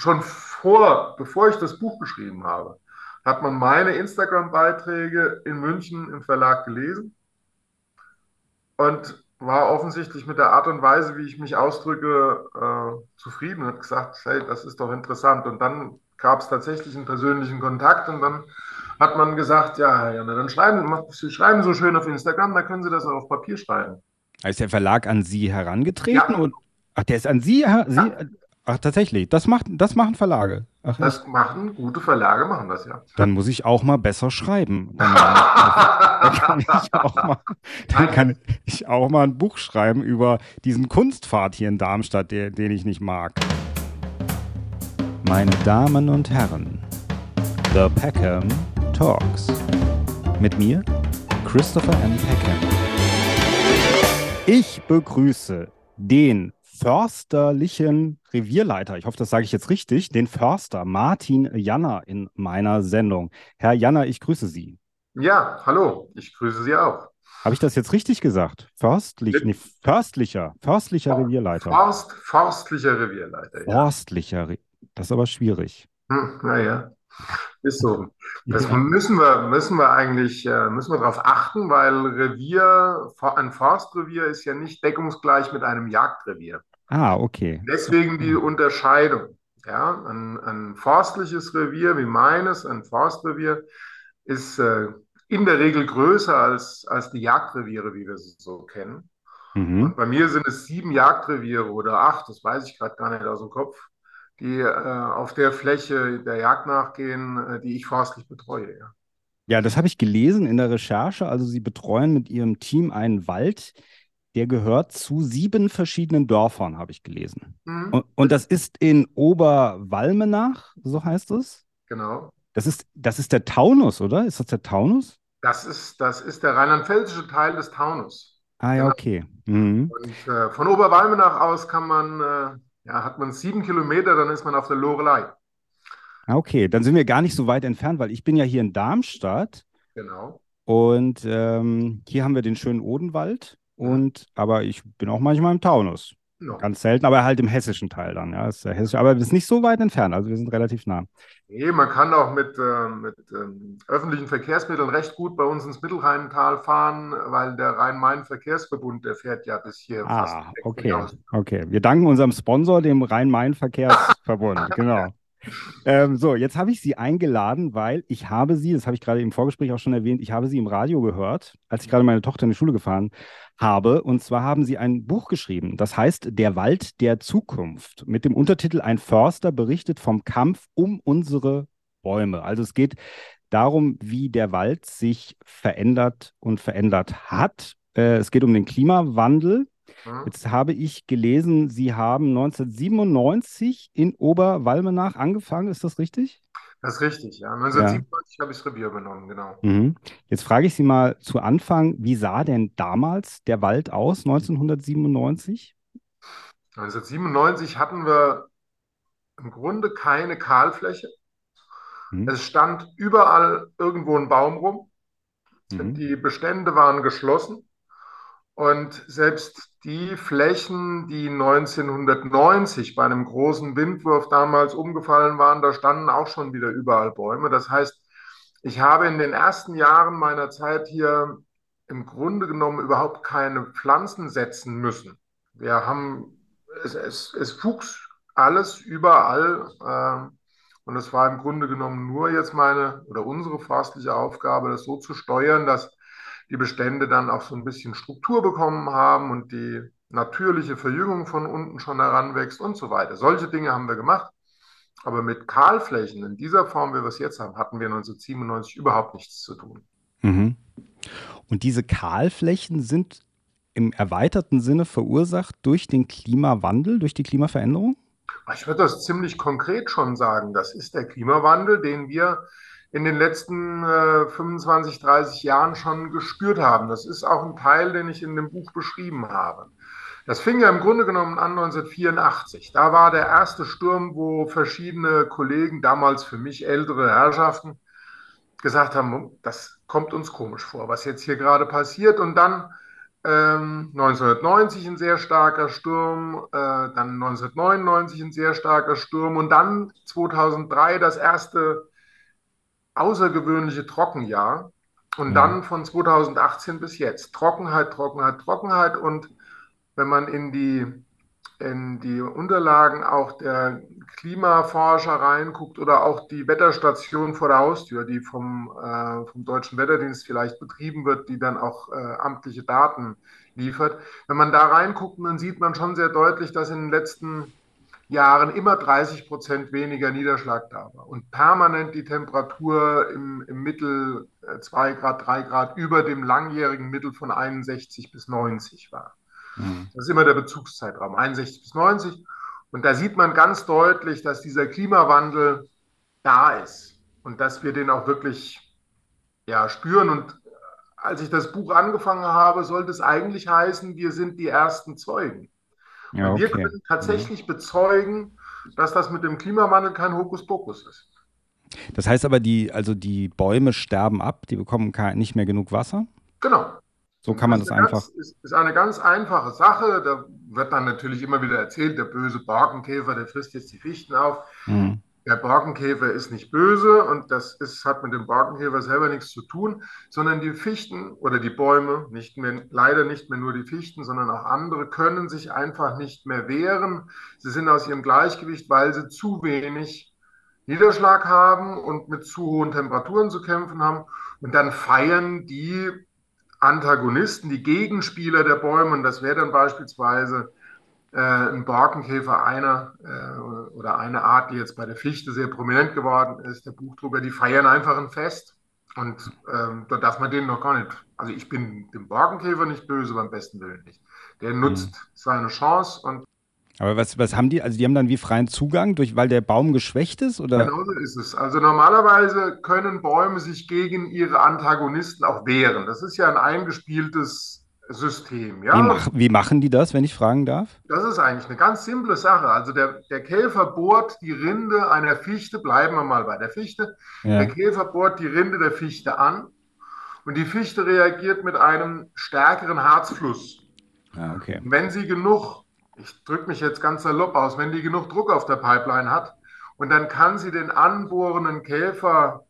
schon vor, bevor ich das Buch geschrieben habe, hat man meine Instagram-Beiträge in München im Verlag gelesen und war offensichtlich mit der Art und Weise, wie ich mich ausdrücke, äh, zufrieden und hat gesagt, hey, das ist doch interessant. Und dann gab es tatsächlich einen persönlichen Kontakt und dann hat man gesagt, ja, Janne, dann schreiben, Sie schreiben so schön auf Instagram, da können Sie das auch auf Papier schreiben. Ist der Verlag an Sie herangetreten? Ja. Und, ach, der ist an Sie, Sie ja. Ach, tatsächlich. Das, macht, das machen Verlage. Ach, das machen gute Verlage, machen das ja. Dann muss ich auch mal besser schreiben. Dann, dann, kann, ich auch mal, dann kann ich auch mal ein Buch schreiben über diesen Kunstpfad hier in Darmstadt, der, den ich nicht mag. Meine Damen und Herren, The Peckham Talks. Mit mir, Christopher M. Peckham. Ich begrüße den försterlichen Revierleiter, ich hoffe, das sage ich jetzt richtig, den Förster Martin Janner in meiner Sendung. Herr Janner, ich grüße Sie. Ja, hallo, ich grüße Sie auch. Habe ich das jetzt richtig gesagt? Förstlich, nee, förstlicher, förstlicher Revierleiter. Forst, forstlicher Revierleiter. Ja. Forstlicher, das ist aber schwierig. Hm, naja, ist so. Das ja. müssen wir, müssen wir eigentlich, äh, müssen wir darauf achten, weil Revier, ein Forstrevier ist ja nicht deckungsgleich mit einem Jagdrevier. Ah, okay. Deswegen die Unterscheidung. Ja, ein, ein forstliches Revier wie meines, ein Forstrevier, ist äh, in der Regel größer als, als die Jagdreviere, wie wir sie so kennen. Mhm. Und bei mir sind es sieben Jagdreviere oder acht, das weiß ich gerade gar nicht aus dem Kopf, die äh, auf der Fläche der Jagd nachgehen, äh, die ich forstlich betreue. Ja. ja, das habe ich gelesen in der Recherche. Also Sie betreuen mit Ihrem Team einen Wald, der gehört zu sieben verschiedenen Dörfern, habe ich gelesen. Mhm. Und, und, das ist in Oberwalmenach, so heißt es? Genau. Das ist, das ist der Taunus, oder? Ist das der Taunus? Das ist, das ist der rheinland-pfälzische Teil des Taunus. Ah ja, okay. Mhm. Und äh, von Oberwalmenach aus kann man, äh, ja, hat man sieben Kilometer, dann ist man auf der Lorelei. Ah, okay, dann sind wir gar nicht so weit entfernt, weil ich bin ja hier in Darmstadt. Genau. Und ähm, hier haben wir den schönen Odenwald. Und, aber ich bin auch manchmal im Taunus. Ja. Ganz selten, aber halt im hessischen Teil dann. Ja, ist der hessische, aber es ist nicht so weit entfernt. Also wir sind relativ nah. Nee, man kann auch mit, äh, mit ähm, öffentlichen Verkehrsmitteln recht gut bei uns ins Mittelrheintal fahren, weil der Rhein-Main-Verkehrsverbund, der fährt ja bis hier ah. Okay, okay. Wir danken unserem Sponsor, dem Rhein-Main-Verkehrsverbund. genau. Ähm, so, jetzt habe ich Sie eingeladen, weil ich habe Sie, das habe ich gerade im Vorgespräch auch schon erwähnt, ich habe Sie im Radio gehört, als ich gerade meine Tochter in die Schule gefahren habe. Und zwar haben Sie ein Buch geschrieben, das heißt Der Wald der Zukunft, mit dem Untertitel Ein Förster berichtet vom Kampf um unsere Bäume. Also es geht darum, wie der Wald sich verändert und verändert hat. Äh, es geht um den Klimawandel Mhm. Jetzt habe ich gelesen, Sie haben 1997 in Oberwalmenach angefangen, ist das richtig? Das ist richtig, ja. 1997 ja. habe ich das Revier übernommen, genau. Mhm. Jetzt frage ich Sie mal zu Anfang, wie sah denn damals der Wald aus, 1997? 1997 hatten wir im Grunde keine Kahlfläche. Mhm. Es stand überall irgendwo ein Baum rum. Mhm. Die Bestände waren geschlossen. Und selbst die Flächen, die 1990 bei einem großen Windwurf damals umgefallen waren, da standen auch schon wieder überall Bäume. Das heißt, ich habe in den ersten Jahren meiner Zeit hier im Grunde genommen überhaupt keine Pflanzen setzen müssen. Wir haben, es, es, es wuchs alles überall. Äh, und es war im Grunde genommen nur jetzt meine oder unsere forstliche Aufgabe, das so zu steuern, dass die Bestände dann auch so ein bisschen Struktur bekommen haben und die natürliche Verjüngung von unten schon heranwächst und so weiter. Solche Dinge haben wir gemacht. Aber mit Kahlflächen in dieser Form, wie wir es jetzt haben, hatten wir 1997 überhaupt nichts zu tun. Mhm. Und diese Kahlflächen sind im erweiterten Sinne verursacht durch den Klimawandel, durch die Klimaveränderung? Ich würde das ziemlich konkret schon sagen. Das ist der Klimawandel, den wir in den letzten äh, 25, 30 Jahren schon gespürt haben. Das ist auch ein Teil, den ich in dem Buch beschrieben habe. Das fing ja im Grunde genommen an 1984. Da war der erste Sturm, wo verschiedene Kollegen, damals für mich ältere Herrschaften, gesagt haben, das kommt uns komisch vor, was jetzt hier gerade passiert. Und dann ähm, 1990 ein sehr starker Sturm, äh, dann 1999 ein sehr starker Sturm und dann 2003 das erste außergewöhnliche Trockenjahr. Und mhm. dann von 2018 bis jetzt Trockenheit, Trockenheit, Trockenheit. Und wenn man in die, in die Unterlagen auch der Klimaforscher reinguckt oder auch die Wetterstation vor der Haustür, die vom, äh, vom Deutschen Wetterdienst vielleicht betrieben wird, die dann auch äh, amtliche Daten liefert. Wenn man da reinguckt, dann sieht man schon sehr deutlich, dass in den letzten Jahren immer 30 Prozent weniger Niederschlag da war und permanent die Temperatur im, im Mittel 2 äh, Grad, 3 Grad über dem langjährigen Mittel von 61 bis 90 war. Mhm. Das ist immer der Bezugszeitraum, 61 bis 90. Und da sieht man ganz deutlich, dass dieser Klimawandel da ist und dass wir den auch wirklich ja, spüren. Und als ich das Buch angefangen habe, sollte es eigentlich heißen, wir sind die ersten Zeugen. Ja, okay. Wir können tatsächlich mhm. bezeugen, dass das mit dem Klimawandel kein Hokuspokus ist. Das heißt aber, die, also die Bäume sterben ab, die bekommen nicht mehr genug Wasser? Genau. So kann man das, das einfach. Ganz, ist, ist eine ganz einfache Sache. Da wird dann natürlich immer wieder erzählt, der böse Borkenkäfer, der frisst jetzt die Fichten auf. Mhm. Der Borkenkäfer ist nicht böse und das ist, hat mit dem Borkenkäfer selber nichts zu tun, sondern die Fichten oder die Bäume, nicht mehr, leider nicht mehr nur die Fichten, sondern auch andere, können sich einfach nicht mehr wehren. Sie sind aus ihrem Gleichgewicht, weil sie zu wenig Niederschlag haben und mit zu hohen Temperaturen zu kämpfen haben. Und dann feiern die Antagonisten, die Gegenspieler der Bäume, und das wäre dann beispielsweise äh, ein Borkenkäfer einer äh, oder eine Art, die jetzt bei der Fichte sehr prominent geworden ist, der Buchdrucker, die feiern einfach ein Fest. Und ähm, da darf man denen noch gar nicht, also ich bin dem Borkenkäfer nicht böse, beim besten Willen nicht. Der nutzt mhm. seine Chance und aber was, was haben die? Also die haben dann wie freien Zugang, durch, weil der Baum geschwächt ist? Oder? Genau so ist es. Also normalerweise können Bäume sich gegen ihre Antagonisten auch wehren. Das ist ja ein eingespieltes System. Ja? Wie, mach, wie machen die das, wenn ich fragen darf? Das ist eigentlich eine ganz simple Sache. Also der, der Käfer bohrt die Rinde einer Fichte, bleiben wir mal bei der Fichte. Ja. Der Käfer bohrt die Rinde der Fichte an und die Fichte reagiert mit einem stärkeren Harzfluss. Ah, okay. Wenn sie genug ich drücke mich jetzt ganz salopp aus, wenn die genug Druck auf der Pipeline hat und dann kann sie den anbohrenden Käfer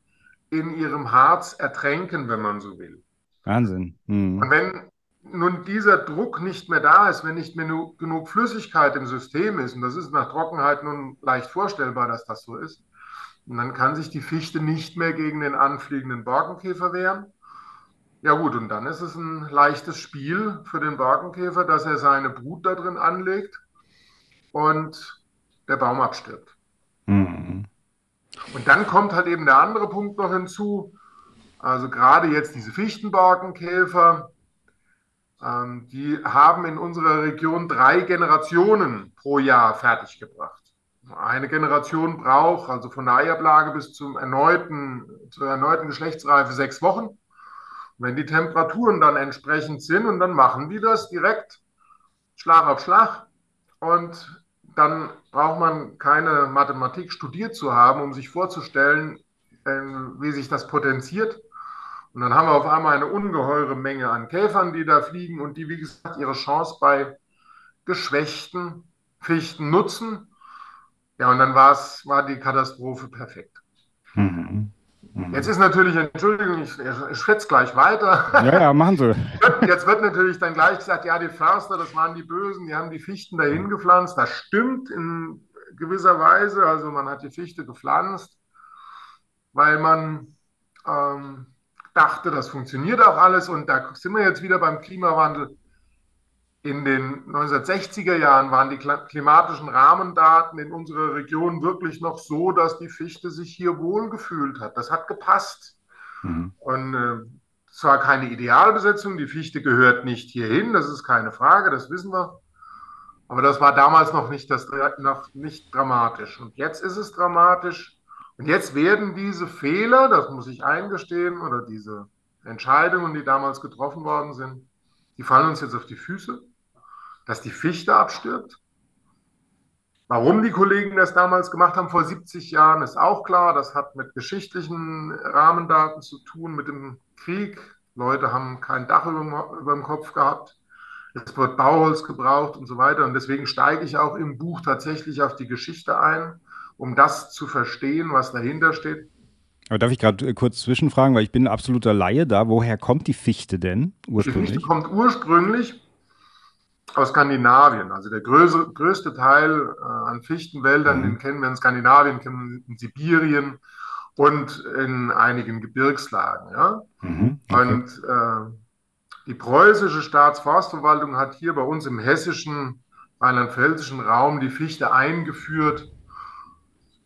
in ihrem Harz ertränken, wenn man so will. Wahnsinn. Mhm. Und wenn nun dieser Druck nicht mehr da ist, wenn nicht mehr genug Flüssigkeit im System ist, und das ist nach Trockenheit nun leicht vorstellbar, dass das so ist, und dann kann sich die Fichte nicht mehr gegen den anfliegenden Borkenkäfer wehren. Ja gut, und dann ist es ein leichtes Spiel für den Borkenkäfer, dass er seine Brut da drin anlegt und der Baum abstirbt. Mhm. Und dann kommt halt eben der andere Punkt noch hinzu. Also gerade jetzt diese Fichtenborkenkäfer, die haben in unserer Region drei Generationen pro Jahr fertiggebracht. Eine Generation braucht also von der Eiablage bis zum erneuten, zur erneuten Geschlechtsreife sechs Wochen. Wenn die Temperaturen dann entsprechend sind und dann machen die das direkt Schlag auf Schlag und dann braucht man keine Mathematik studiert zu haben, um sich vorzustellen, ähm, wie sich das potenziert. Und dann haben wir auf einmal eine ungeheure Menge an Käfern, die da fliegen und die, wie gesagt, ihre Chance bei geschwächten Fichten nutzen. Ja, und dann war's, war die Katastrophe perfekt. Mhm. Mhm. Jetzt ist natürlich, Entschuldigung, ich, ich schwätze gleich weiter. Ja, ja, machen Sie. Jetzt wird natürlich dann gleich gesagt, ja, die Förster, das waren die Bösen, die haben die Fichten dahin gepflanzt. Das stimmt in gewisser Weise. Also man hat die Fichte gepflanzt, weil man ähm, dachte, das funktioniert auch alles. Und da sind wir jetzt wieder beim Klimawandel. In den 1960er Jahren waren die klimatischen Rahmendaten in unserer Region wirklich noch so, dass die Fichte sich hier wohlgefühlt hat. Das hat gepasst. Mhm. Und äh, zwar keine Idealbesetzung, die Fichte gehört nicht hierhin, das ist keine Frage, das wissen wir. Aber das war damals noch nicht, das, noch nicht dramatisch. Und jetzt ist es dramatisch. Und jetzt werden diese Fehler, das muss ich eingestehen, oder diese Entscheidungen, die damals getroffen worden sind, die fallen uns jetzt auf die Füße dass die Fichte abstirbt. Warum die Kollegen das damals gemacht haben vor 70 Jahren, ist auch klar. Das hat mit geschichtlichen Rahmendaten zu tun, mit dem Krieg. Leute haben kein Dach über, dem Kopf gehabt. es wird Bauholz gebraucht und so weiter. Und deswegen steige ich auch im Buch tatsächlich auf die Geschichte ein, um das zu verstehen, was dahinter steht. Aber darf ich gerade äh, kurz zwischenfragen, weil ich bin ein absoluter Laie da. Woher kommt die Fichte denn ursprünglich? Die Fichte kommt ursprünglich aus Skandinavien. Also der größte, größte Teil äh, an Fichtenwäldern, mhm. den kennen wir in Skandinavien, kennen wir in Sibirien und in einigen Gebirgslagen. Ja? Mhm. Okay. Und äh, die preußische Staatsforstverwaltung hat hier bei uns im hessischen, rheinland-pfälzischen Raum die Fichte eingeführt,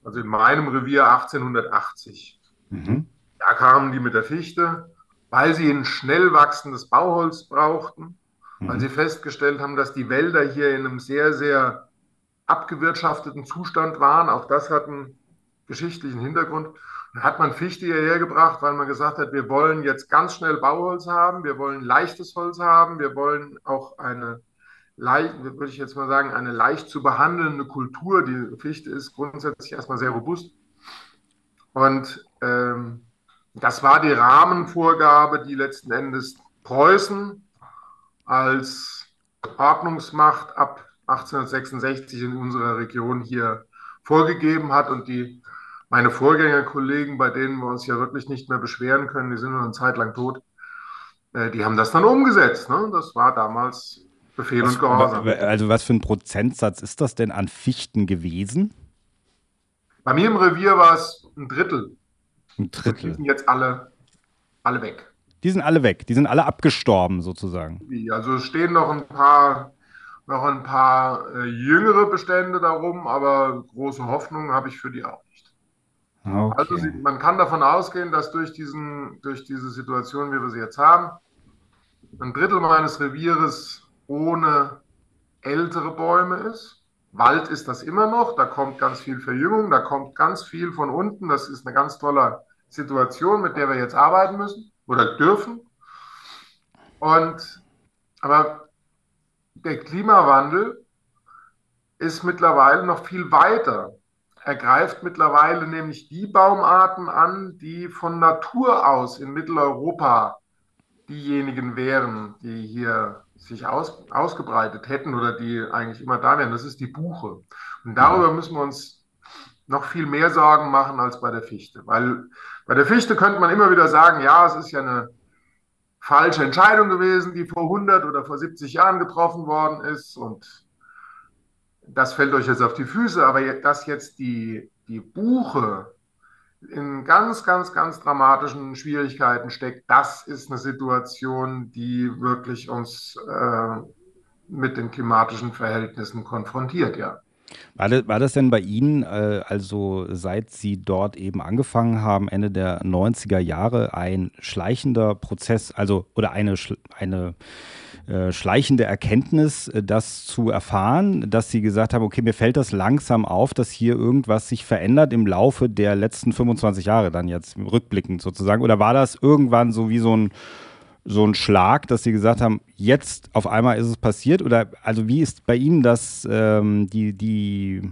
also in meinem Revier 1880. Mhm. Da kamen die mit der Fichte, weil sie ein schnell wachsendes Bauholz brauchten, mhm. weil sie festgestellt haben, dass die Wälder hier in einem sehr, sehr abgewirtschafteten Zustand waren. Auch das hat einen geschichtlichen Hintergrund. Dann hat man Fichte hierher gebracht, weil man gesagt hat, wir wollen jetzt ganz schnell Bauholz haben, wir wollen leichtes Holz haben, wir wollen auch eine leicht, würde ich jetzt mal sagen, eine leicht zu behandelnde Kultur. Die Fichte ist grundsätzlich erstmal sehr robust. Und ähm, das war die Rahmenvorgabe, die letzten Endes Preußen als Ordnungsmacht ab 1866 in unserer Region hier vorgegeben hat und die meine Vorgängerkollegen, bei denen wir uns ja wirklich nicht mehr beschweren können, die sind nur eine Zeit lang tot, äh, die haben das dann umgesetzt. Ne? Das war damals Befehl was, und Gehorsam. Also was für ein Prozentsatz ist das denn an Fichten gewesen? Bei mir im Revier war es ein Drittel. Ein Drittel. Die sind jetzt alle, alle weg. Die sind alle weg. Die sind alle abgestorben sozusagen. Also es stehen noch ein paar, noch ein paar äh, jüngere Bestände darum, aber große Hoffnung habe ich für die auch nicht. Okay. Also man kann davon ausgehen, dass durch, diesen, durch diese Situation, wie wir sie jetzt haben, ein Drittel meines Revieres ohne ältere Bäume ist. Wald ist das immer noch, da kommt ganz viel Verjüngung, da kommt ganz viel von unten. Das ist eine ganz tolle Situation, mit der wir jetzt arbeiten müssen oder dürfen. Und aber der Klimawandel ist mittlerweile noch viel weiter. Er greift mittlerweile nämlich die Baumarten an, die von Natur aus in Mitteleuropa diejenigen wären, die hier sich aus, ausgebreitet hätten oder die eigentlich immer da wären, das ist die Buche. Und darüber müssen wir uns noch viel mehr Sorgen machen als bei der Fichte. Weil bei der Fichte könnte man immer wieder sagen, ja, es ist ja eine falsche Entscheidung gewesen, die vor 100 oder vor 70 Jahren getroffen worden ist. Und das fällt euch jetzt auf die Füße. Aber dass jetzt die, die Buche in ganz, ganz, ganz dramatischen Schwierigkeiten steckt, das ist eine Situation, die wirklich uns äh, mit den klimatischen Verhältnissen konfrontiert, ja. War das, war das denn bei Ihnen, äh, also seit Sie dort eben angefangen haben, Ende der 90er Jahre, ein schleichender Prozess, also oder eine, eine äh, schleichende Erkenntnis, äh, das zu erfahren, dass sie gesagt haben, okay, mir fällt das langsam auf, dass hier irgendwas sich verändert im Laufe der letzten 25 Jahre dann jetzt rückblickend sozusagen? Oder war das irgendwann so wie so ein so ein Schlag, dass Sie gesagt haben, jetzt auf einmal ist es passiert? Oder also wie ist bei Ihnen das ähm, die, die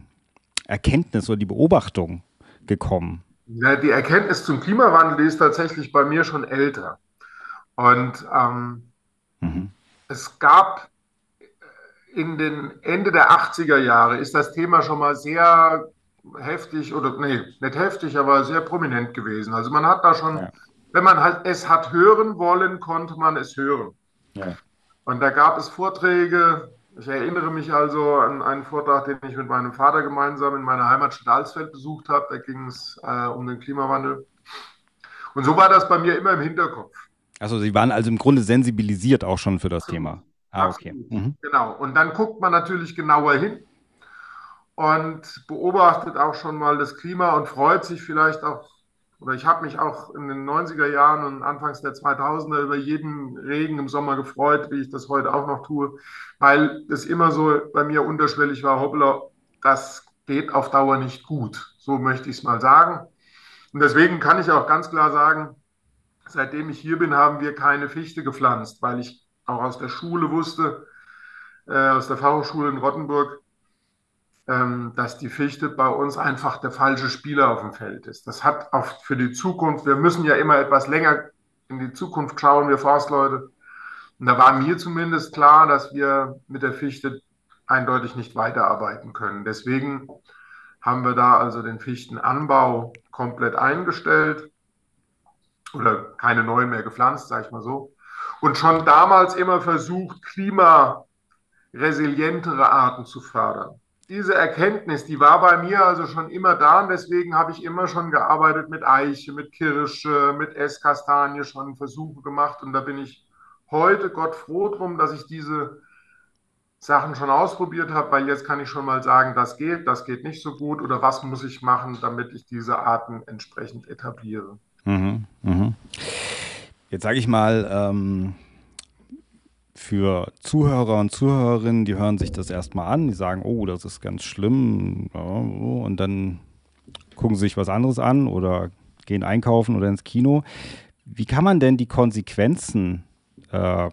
Erkenntnis oder die Beobachtung gekommen? Ja, die Erkenntnis zum Klimawandel die ist tatsächlich bei mir schon älter. Und ähm, mhm. Es gab in den Ende der 80er Jahre ist das Thema schon mal sehr heftig oder nee, nicht heftig, aber sehr prominent gewesen. Also man hat da schon, ja. wenn man halt es hat hören wollen, konnte man es hören. Ja. Und da gab es Vorträge. Ich erinnere mich also an einen Vortrag, den ich mit meinem Vater gemeinsam in meiner Heimatstadt Alsfeld besucht habe. Da ging es äh, um den Klimawandel. Und so war das bei mir immer im Hinterkopf. Also Sie waren also im Grunde sensibilisiert auch schon für das Absolut. Thema. Ah, okay. Mhm. Genau. Und dann guckt man natürlich genauer hin und beobachtet auch schon mal das Klima und freut sich vielleicht auch, oder ich habe mich auch in den 90er Jahren und Anfangs der 2000er über jeden Regen im Sommer gefreut, wie ich das heute auch noch tue, weil es immer so bei mir unterschwellig war, hoppla, das geht auf Dauer nicht gut. So möchte ich es mal sagen. Und deswegen kann ich auch ganz klar sagen, seitdem ich hier bin, haben wir keine Fichte gepflanzt, weil ich auch aus der Schule wusste, äh, aus der Fachhochschule in Rottenburg, ähm, dass die Fichte bei uns einfach der falsche Spieler auf dem Feld ist. Das hat auch für die Zukunft, wir müssen ja immer etwas länger in die Zukunft schauen, wir Forstleute. Und da war mir zumindest klar, dass wir mit der Fichte eindeutig nicht weiterarbeiten können. Deswegen haben wir da also den Fichtenanbau komplett eingestellt oder keine neuen mehr gepflanzt, sage ich mal so. Und schon damals immer versucht, klimaresilientere Arten zu fördern. Diese Erkenntnis, die war bei mir also schon immer da und deswegen habe ich immer schon gearbeitet mit Eiche, mit Kirsche, mit Esskastanie, schon Versuche gemacht und da bin ich heute Gott froh drum, dass ich diese Sachen schon ausprobiert habe, weil jetzt kann ich schon mal sagen, das geht, das geht nicht so gut oder was muss ich machen, damit ich diese Arten entsprechend etabliere. Mhm, mh. Jetzt sage ich mal, ähm, für Zuhörer und Zuhörerinnen, die hören sich das erstmal an, die sagen, oh, das ist ganz schlimm, ja, und dann gucken sie sich was anderes an oder gehen einkaufen oder ins Kino. Wie kann man denn die Konsequenzen äh,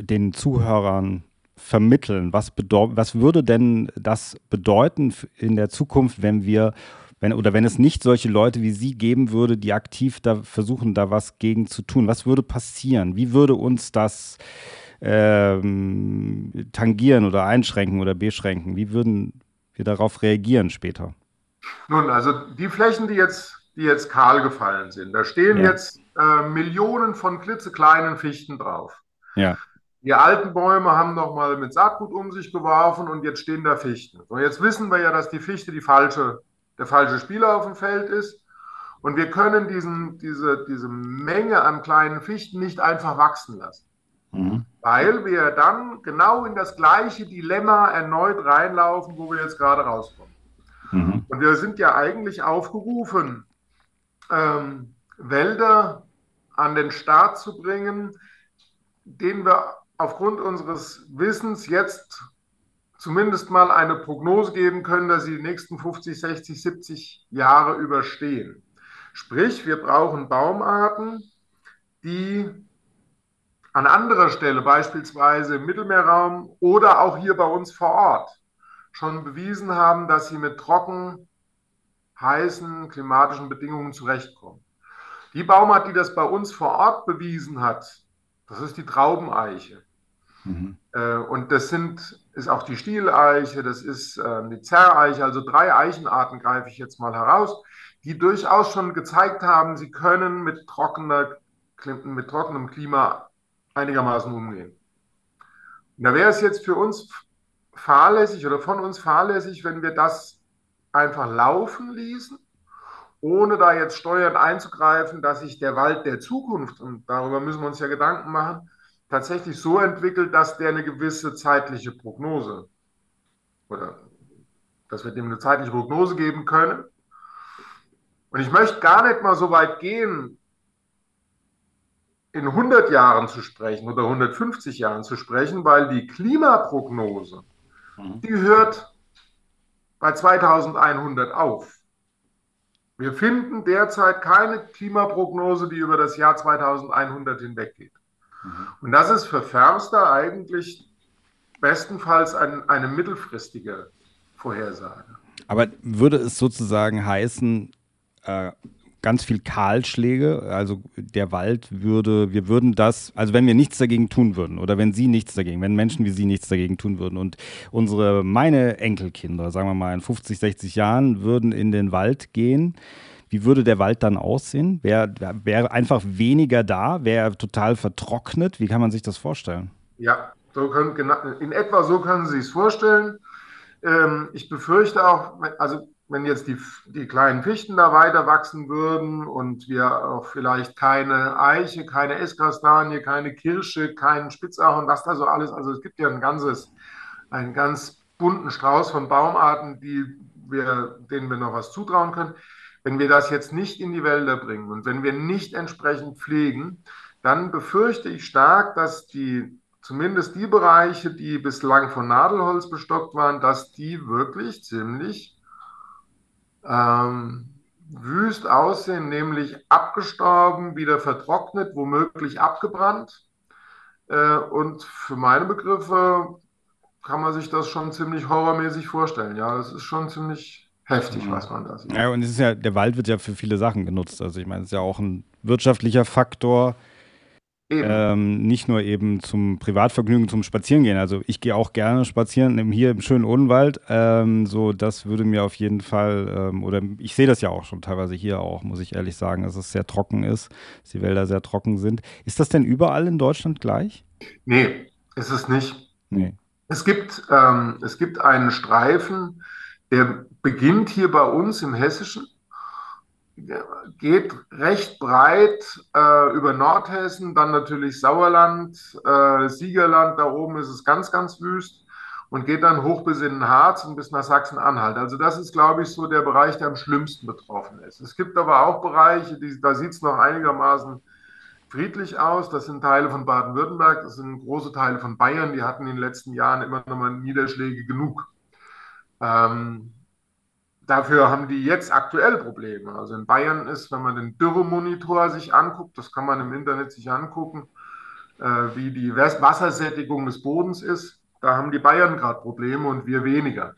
den Zuhörern vermitteln? Was, was würde denn das bedeuten in der Zukunft, wenn wir wenn, oder wenn es nicht solche Leute wie Sie geben würde, die aktiv da versuchen, da was gegen zu tun? Was würde passieren? Wie würde uns das ähm, tangieren oder einschränken oder beschränken? Wie würden wir darauf reagieren später? Nun, also die Flächen, die jetzt, die jetzt kahl gefallen sind, da stehen ja. jetzt äh, Millionen von klitzekleinen Fichten drauf. Ja. Die alten Bäume haben noch mal mit Saatgut um sich geworfen und jetzt stehen da Fichten. Und jetzt wissen wir ja, dass die Fichte die falsche, der falsche Spieler auf dem Feld ist. Und wir können diesen, diese, diese Menge an kleinen Fichten nicht einfach wachsen lassen. Mhm. Weil wir dann genau in das gleiche Dilemma erneut reinlaufen, wo wir jetzt gerade rauskommen. Mhm. Und wir sind ja eigentlich aufgerufen, ähm, Wälder an den Start zu bringen, den wir aufgrund unseres Wissens jetzt zumindest mal eine Prognose geben können, dass sie die nächsten 50, 60, 70 Jahre überstehen. Sprich, wir brauchen Baumarten, die an anderer Stelle, beispielsweise im Mittelmeerraum oder auch hier bei uns vor Ort, schon bewiesen haben, dass sie mit trocken, heißen klimatischen Bedingungen zurechtkommen. Die Baumart, die das bei uns vor Ort bewiesen hat, das ist die Traubeneiche. Mhm. Äh, und das sind, ist auch die Stieleiche, das ist äh, die Zerreiche, also drei Eichenarten greife ich jetzt mal heraus, die durchaus schon gezeigt haben, sie können mit, trockener, mit trockenem Klima einigermaßen umgehen. Und da wäre es jetzt für uns fahrlässig oder von uns fahrlässig, wenn wir das einfach laufen ließen ohne da jetzt steuernd einzugreifen, dass sich der Wald der Zukunft, und darüber müssen wir uns ja Gedanken machen, tatsächlich so entwickelt, dass der eine gewisse zeitliche Prognose oder dass wir dem eine zeitliche Prognose geben können. Und ich möchte gar nicht mal so weit gehen, in 100 Jahren zu sprechen oder 150 Jahren zu sprechen, weil die Klimaprognose, mhm. die hört bei 2100 auf. Wir finden derzeit keine Klimaprognose, die über das Jahr 2100 hinweggeht. Mhm. Und das ist für Förster eigentlich bestenfalls ein, eine mittelfristige Vorhersage. Aber würde es sozusagen heißen, äh, ganz viel Kahlschläge. Also der Wald würde, wir würden das, also wenn wir nichts dagegen tun würden oder wenn Sie nichts dagegen, wenn Menschen wie Sie nichts dagegen tun würden und unsere, meine Enkelkinder, sagen wir mal in 50, 60 Jahren, würden in den Wald gehen. Wie würde der Wald dann aussehen? Wäre wär einfach weniger da? Wäre total vertrocknet? Wie kann man sich das vorstellen? Ja, so können, in etwa so können Sie es vorstellen. Ähm, ich befürchte auch, also wenn jetzt die, die kleinen Fichten da weiter wachsen würden und wir auch vielleicht keine Eiche, keine Esskastanie, keine Kirsche, keinen Spitzahorn, was da so alles, also es gibt ja ein ganzes, einen ganz bunten Strauß von Baumarten, die wir, denen wir noch was zutrauen können. Wenn wir das jetzt nicht in die Wälder bringen und wenn wir nicht entsprechend pflegen, dann befürchte ich stark, dass die zumindest die Bereiche, die bislang von Nadelholz bestockt waren, dass die wirklich ziemlich ähm, wüst aussehen, nämlich abgestorben, wieder vertrocknet, womöglich abgebrannt. Äh, und für meine Begriffe kann man sich das schon ziemlich horrormäßig vorstellen. Ja, es ist schon ziemlich heftig, mhm. was man da sieht. Ja, und es ist ja, der Wald wird ja für viele Sachen genutzt. Also ich meine, es ist ja auch ein wirtschaftlicher Faktor. Ähm, nicht nur eben zum Privatvergnügen, zum Spazierengehen. Also ich gehe auch gerne spazieren hier im schönen Odenwald. Ähm, so, das würde mir auf jeden Fall, ähm, oder ich sehe das ja auch schon teilweise hier auch, muss ich ehrlich sagen, dass es sehr trocken ist, dass die Wälder sehr trocken sind. Ist das denn überall in Deutschland gleich? Nee, ist es nicht. Nee. Es gibt, ähm, es gibt einen Streifen, der beginnt hier bei uns im Hessischen geht recht breit äh, über Nordhessen, dann natürlich Sauerland, äh, Siegerland, da oben ist es ganz, ganz wüst und geht dann hoch bis in den Harz und bis nach Sachsen-Anhalt. Also das ist, glaube ich, so der Bereich, der am schlimmsten betroffen ist. Es gibt aber auch Bereiche, die, da sieht es noch einigermaßen friedlich aus. Das sind Teile von Baden-Württemberg, das sind große Teile von Bayern, die hatten in den letzten Jahren immer noch mal Niederschläge genug. Ähm, Dafür haben die jetzt aktuell Probleme. Also in Bayern ist, wenn man den Dürremonitor sich anguckt, das kann man im Internet sich angucken, äh, wie die Wassersättigung des Bodens ist, da haben die Bayern gerade Probleme und wir weniger.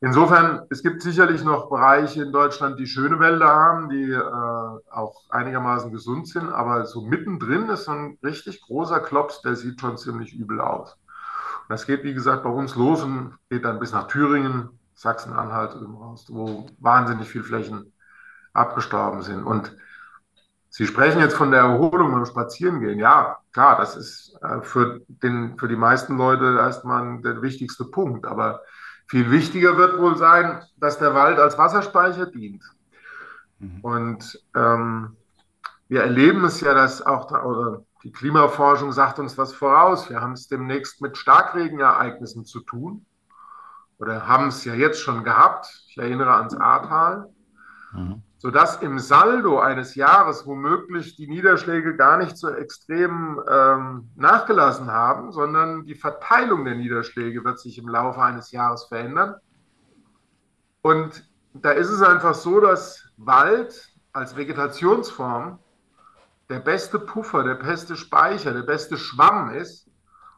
Insofern, es gibt sicherlich noch Bereiche in Deutschland, die schöne Wälder haben, die äh, auch einigermaßen gesund sind, aber so mittendrin ist so ein richtig großer Klops, der sieht schon ziemlich übel aus. Das geht, wie gesagt, bei uns los und geht dann bis nach Thüringen, Sachsen-Anhalt wo wahnsinnig viele Flächen abgestorben sind. Und Sie sprechen jetzt von der Erholung beim Spazierengehen. Ja, klar, das ist äh, für, den, für die meisten Leute erstmal der wichtigste Punkt. Aber viel wichtiger wird wohl sein, dass der Wald als Wasserspeicher dient. Mhm. Und ähm, wir erleben es ja, dass auch da, oder die Klimaforschung sagt uns was voraus. Wir haben es demnächst mit Starkregenereignissen zu tun oder haben es ja jetzt schon gehabt. Ich erinnere ans Ahrtal. Mhm. Sodass im Saldo eines Jahres womöglich die Niederschläge gar nicht so extrem ähm, nachgelassen haben, sondern die Verteilung der Niederschläge wird sich im Laufe eines Jahres verändern. Und da ist es einfach so, dass Wald als Vegetationsform der beste Puffer, der beste Speicher, der beste Schwamm ist,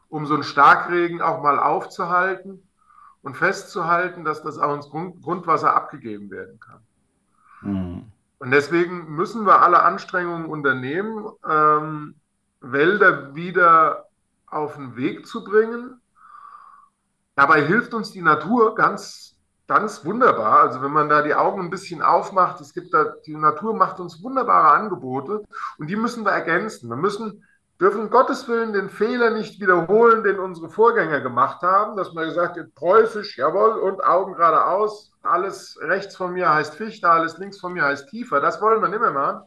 um so einen Starkregen auch mal aufzuhalten und festzuhalten, dass das auch ins Grundwasser abgegeben werden kann. Mhm. Und deswegen müssen wir alle Anstrengungen unternehmen, ähm, Wälder wieder auf den Weg zu bringen. Dabei hilft uns die Natur ganz, ganz wunderbar. Also wenn man da die Augen ein bisschen aufmacht, es gibt da, die Natur macht uns wunderbare Angebote und die müssen wir ergänzen. Wir müssen dürfen Gottes Willen den Fehler nicht wiederholen, den unsere Vorgänger gemacht haben, dass man gesagt hat, preußisch, jawohl, und Augen geradeaus, alles rechts von mir heißt Fichte, alles links von mir heißt Tiefer. Das wollen wir nicht mehr machen.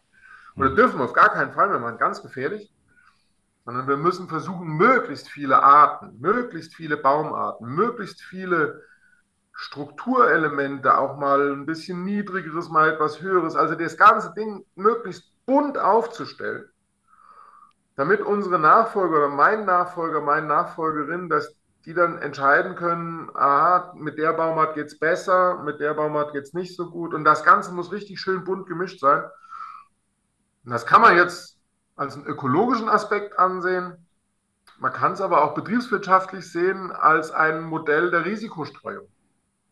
Oder dürfen wir auf gar keinen Fall mehr machen, ganz gefährlich. Sondern wir müssen versuchen, möglichst viele Arten, möglichst viele Baumarten, möglichst viele Strukturelemente, auch mal ein bisschen niedrigeres, mal etwas höheres, also das ganze Ding möglichst bunt aufzustellen damit unsere Nachfolger oder mein Nachfolger, meine Nachfolgerin, dass die dann entscheiden können, aha, mit der Baumart geht es besser, mit der Baumart geht es nicht so gut. Und das Ganze muss richtig schön bunt gemischt sein. Und das kann man jetzt als einen ökologischen Aspekt ansehen. Man kann es aber auch betriebswirtschaftlich sehen als ein Modell der Risikostreuung,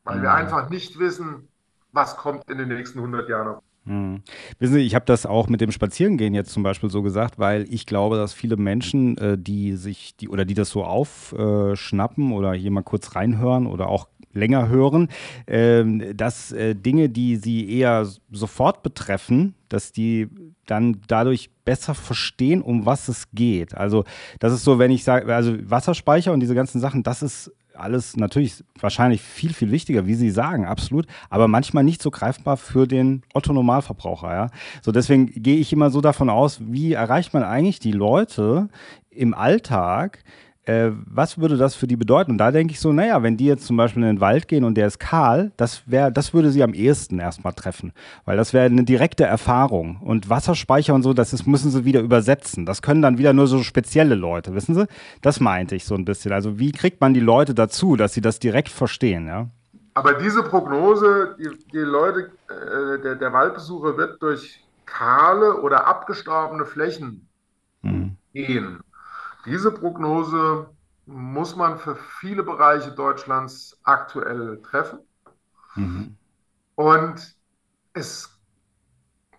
weil mhm. wir einfach nicht wissen, was kommt in den nächsten 100 Jahren auf hm. Wissen Sie, ich habe das auch mit dem Spazierengehen jetzt zum Beispiel so gesagt, weil ich glaube, dass viele Menschen, äh, die sich, die oder die das so aufschnappen oder hier mal kurz reinhören oder auch länger hören, äh, dass äh, Dinge, die sie eher sofort betreffen, dass die dann dadurch besser verstehen, um was es geht. Also das ist so, wenn ich sage, also Wasserspeicher und diese ganzen Sachen, das ist alles natürlich wahrscheinlich viel, viel wichtiger, wie Sie sagen, absolut, aber manchmal nicht so greifbar für den Otto-Normalverbraucher. Ja? So deswegen gehe ich immer so davon aus, wie erreicht man eigentlich die Leute im Alltag, äh, was würde das für die bedeuten? Und da denke ich so, naja, wenn die jetzt zum Beispiel in den Wald gehen und der ist kahl, das wäre, das würde sie am ehesten erstmal treffen, weil das wäre eine direkte Erfahrung. Und Wasserspeicher und so, das ist, müssen sie wieder übersetzen. Das können dann wieder nur so spezielle Leute, wissen Sie? Das meinte ich so ein bisschen. Also wie kriegt man die Leute dazu, dass sie das direkt verstehen, ja? Aber diese Prognose, die, die Leute, äh, der, der Waldbesucher wird durch kahle oder abgestorbene Flächen mhm. gehen. Diese Prognose muss man für viele Bereiche Deutschlands aktuell treffen. Mhm. Und es,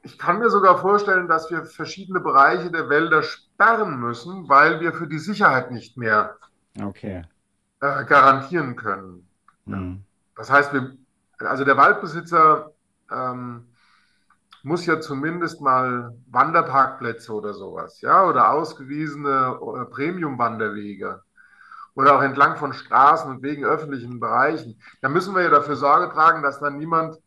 ich kann mir sogar vorstellen, dass wir verschiedene Bereiche der Wälder sperren müssen, weil wir für die Sicherheit nicht mehr okay. äh, garantieren können. Mhm. Das heißt, wir, also der Waldbesitzer ähm, muss ja zumindest mal Wanderparkplätze oder sowas, ja, oder ausgewiesene äh, Premium-Wanderwege oder auch entlang von Straßen und wegen öffentlichen Bereichen. Da müssen wir ja dafür Sorge tragen, dass dann niemand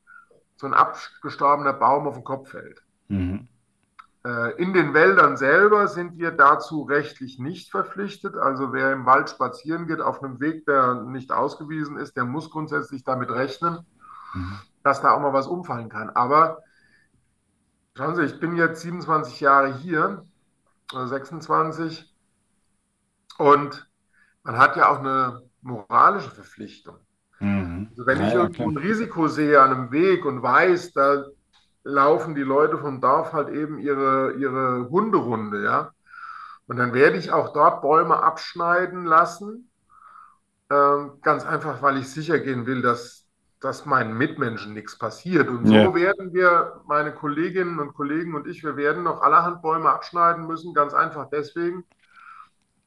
so ein abgestorbener Baum auf den Kopf fällt. Mhm. Äh, in den Wäldern selber sind wir dazu rechtlich nicht verpflichtet. Also wer im Wald spazieren geht auf einem Weg, der nicht ausgewiesen ist, der muss grundsätzlich damit rechnen, mhm. dass da auch mal was umfallen kann. Aber schauen Sie, ich bin jetzt 27 Jahre hier, 26, und man hat ja auch eine moralische Verpflichtung. Mhm. Also wenn ja, ich irgendwo ein Risiko sehe an einem Weg und weiß, da laufen die Leute vom Dorf halt eben ihre, ihre Hunderunde, ja. Und dann werde ich auch dort Bäume abschneiden lassen, ähm, ganz einfach, weil ich sicher gehen will, dass, dass meinen Mitmenschen nichts passiert. Und so ja. werden wir, meine Kolleginnen und Kollegen und ich, wir werden noch allerhand Bäume abschneiden müssen, ganz einfach deswegen,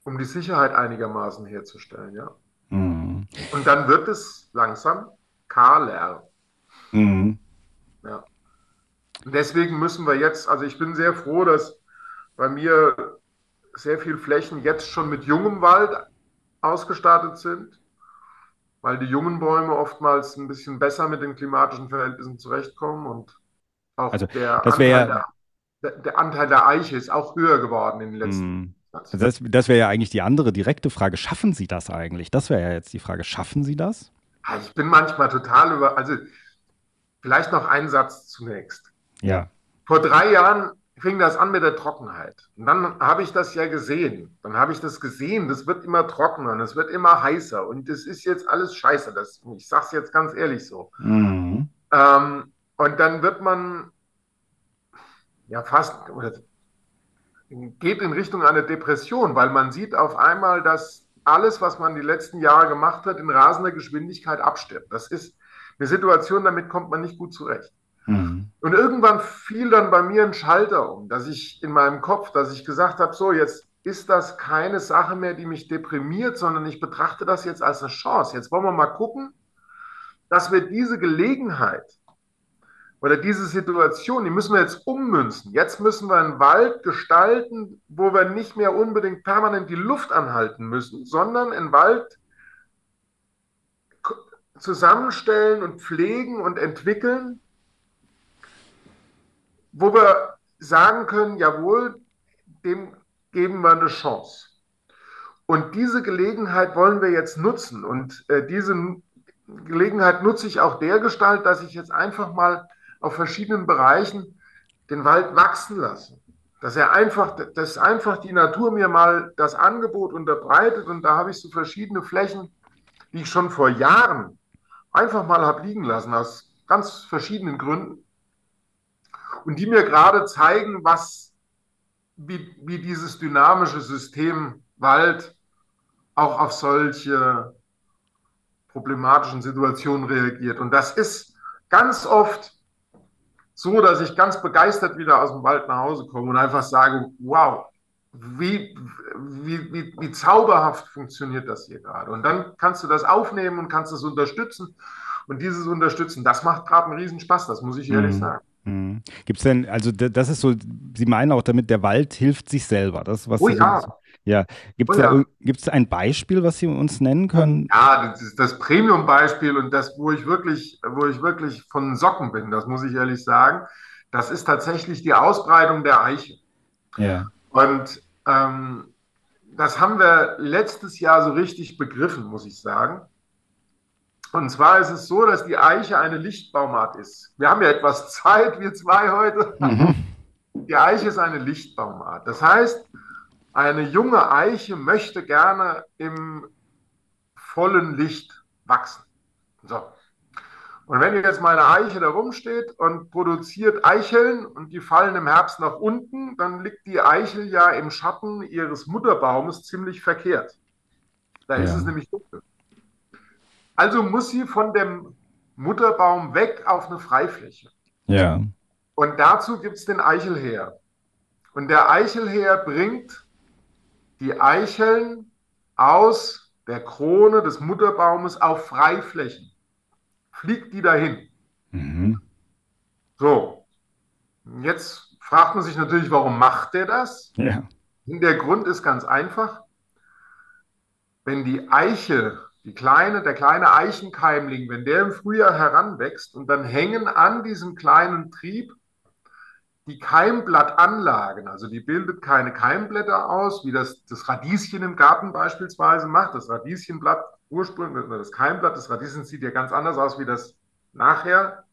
um die Sicherheit einigermaßen herzustellen, ja. Mhm. Und dann wird es langsam kahler. Mhm. Ja. Und deswegen müssen wir jetzt, also ich bin sehr froh, dass bei mir sehr viele Flächen jetzt schon mit jungem Wald ausgestattet sind, weil die jungen Bäume oftmals ein bisschen besser mit den klimatischen Verhältnissen zurechtkommen und auch also, der, Anteil ja, der, der, Anteil der Eiche ist auch höher geworden in den letzten mm. Also das, das wäre ja eigentlich die andere direkte Frage. Schaffen Sie das eigentlich? Das wäre ja jetzt die Frage. Schaffen Sie das? Ich bin manchmal total über. Also, vielleicht noch ein Satz zunächst. Ja. Vor drei Jahren fing das an mit der Trockenheit. Und dann habe ich das ja gesehen. Dann habe ich das gesehen, das wird immer trockener und es wird immer heißer. Und das ist jetzt alles scheiße. Das, ich sage es jetzt ganz ehrlich so. Mhm. Ähm, und dann wird man ja fast, geht in Richtung einer Depression, weil man sieht auf einmal, dass alles, was man die letzten Jahre gemacht hat, in rasender Geschwindigkeit abstirbt. Das ist eine Situation, damit kommt man nicht gut zurecht. Mhm. Und irgendwann fiel dann bei mir ein Schalter um, dass ich in meinem Kopf, dass ich gesagt habe, so jetzt ist das keine Sache mehr, die mich deprimiert, sondern ich betrachte das jetzt als eine Chance. Jetzt wollen wir mal gucken, dass wir diese Gelegenheit, oder diese Situation, die müssen wir jetzt ummünzen. Jetzt müssen wir einen Wald gestalten, wo wir nicht mehr unbedingt permanent die Luft anhalten müssen, sondern einen Wald zusammenstellen und pflegen und entwickeln, wo wir sagen können, jawohl, dem geben wir eine Chance. Und diese Gelegenheit wollen wir jetzt nutzen. Und äh, diese Gelegenheit nutze ich auch der Gestalt, dass ich jetzt einfach mal auf verschiedenen Bereichen den Wald wachsen lassen. Dass er einfach, dass einfach die Natur mir mal das Angebot unterbreitet und da habe ich so verschiedene Flächen, die ich schon vor Jahren einfach mal habe liegen lassen, aus ganz verschiedenen Gründen. Und die mir gerade zeigen, was, wie, wie dieses dynamische System Wald auch auf solche problematischen Situationen reagiert. Und das ist ganz oft so, dass ich ganz begeistert wieder aus dem Wald nach Hause komme und einfach sage, wow, wie, wie, wie, wie zauberhaft funktioniert das hier gerade. Und dann kannst du das aufnehmen und kannst es unterstützen. Und dieses Unterstützen, das macht gerade einen Riesenspaß, das muss ich ehrlich mhm. sagen. Mhm. Gibt es denn, also das ist so, Sie meinen auch damit, der Wald hilft sich selber. Das, was oh ja. So, ja. Gibt es oh, ja. ein Beispiel, was Sie uns nennen können? Ja, das ist das Premium-Beispiel und das, wo ich wirklich, wo ich wirklich von Socken bin, das muss ich ehrlich sagen. Das ist tatsächlich die Ausbreitung der Eiche. Ja. Und ähm, das haben wir letztes Jahr so richtig begriffen, muss ich sagen. Und zwar ist es so, dass die Eiche eine Lichtbaumart ist. Wir haben ja etwas Zeit, wir zwei heute. Mhm. Die Eiche ist eine Lichtbaumart. Das heißt, eine junge Eiche möchte gerne im vollen Licht wachsen. So. Und wenn jetzt meine Eiche da rumsteht und produziert Eicheln und die fallen im Herbst nach unten, dann liegt die Eichel ja im Schatten ihres Mutterbaumes ziemlich verkehrt. Da ja. ist es nämlich dunkel. Also muss sie von dem Mutterbaum weg auf eine Freifläche. Ja. Und dazu gibt es den Eichelheer. Und der Eichelheer bringt die Eicheln aus der Krone des Mutterbaumes auf Freiflächen. Fliegt die dahin. Mhm. So, jetzt fragt man sich natürlich, warum macht der das? Ja. Der Grund ist ganz einfach. Wenn die Eiche, die kleine, der kleine Eichenkeimling, wenn der im Frühjahr heranwächst und dann hängen an diesem kleinen Trieb die Keimblattanlagen, also die bildet keine Keimblätter aus, wie das das Radieschen im Garten beispielsweise macht. Das Radieschenblatt, ursprünglich, das Keimblatt des Radieschens sieht ja ganz anders aus wie das nachher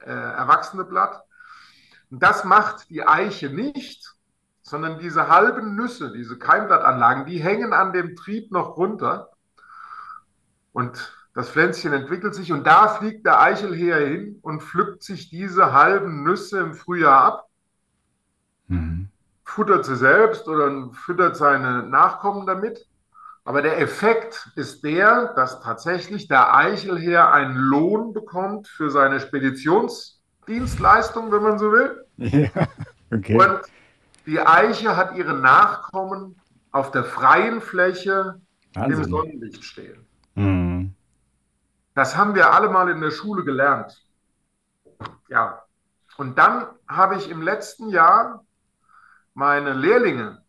äh, erwachsene Blatt. Und das macht die Eiche nicht, sondern diese halben Nüsse, diese Keimblattanlagen, die hängen an dem Trieb noch runter. Und das Pflänzchen entwickelt sich und da fliegt der Eichelheer hin und pflückt sich diese halben Nüsse im Frühjahr ab, mhm. futtert sie selbst oder füttert seine Nachkommen damit. Aber der Effekt ist der, dass tatsächlich der Eichelheer einen Lohn bekommt für seine Speditionsdienstleistung, wenn man so will. Ja, okay. Und die Eiche hat ihre Nachkommen auf der freien Fläche Wahnsinn. im Sonnenlicht stehen. Mhm. Das haben wir alle mal in der Schule gelernt. Ja. Und dann habe ich im letzten Jahr meine Lehrlinge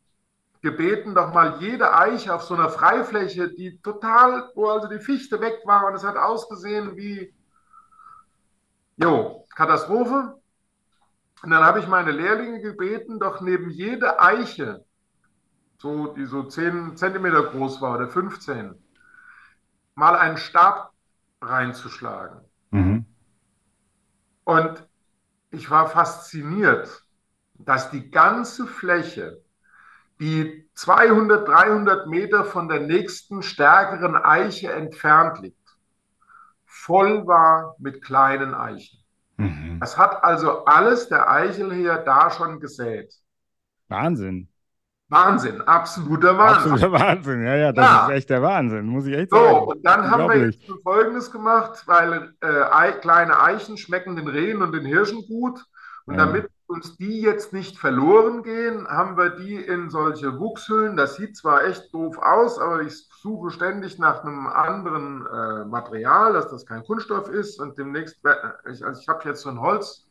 gebeten, doch mal jede Eiche auf so einer Freifläche, die total, wo also die Fichte weg war und es hat ausgesehen wie, jo, Katastrophe. Und dann habe ich meine Lehrlinge gebeten, doch neben jede Eiche, so, die so 10 Zentimeter groß war oder 15, mal einen Stab reinzuschlagen. Mhm. Und ich war fasziniert, dass die ganze Fläche, die 200, 300 Meter von der nächsten stärkeren Eiche entfernt liegt, voll war mit kleinen Eichen. Mhm. Das hat also alles der Eichelheer da schon gesät. Wahnsinn. Wahnsinn, absoluter Wahnsinn. Absoluter Wahnsinn, ja, ja, das ja. ist echt der Wahnsinn, muss ich echt so, sagen. So, und dann haben wir jetzt Folgendes gemacht, weil äh, kleine Eichen schmecken den Rehen und den Hirschen gut. Und ja. damit uns die jetzt nicht verloren gehen, haben wir die in solche Wuchshüllen. Das sieht zwar echt doof aus, aber ich suche ständig nach einem anderen äh, Material, dass das kein Kunststoff ist. Und demnächst, ich, also ich habe jetzt so ein Holz,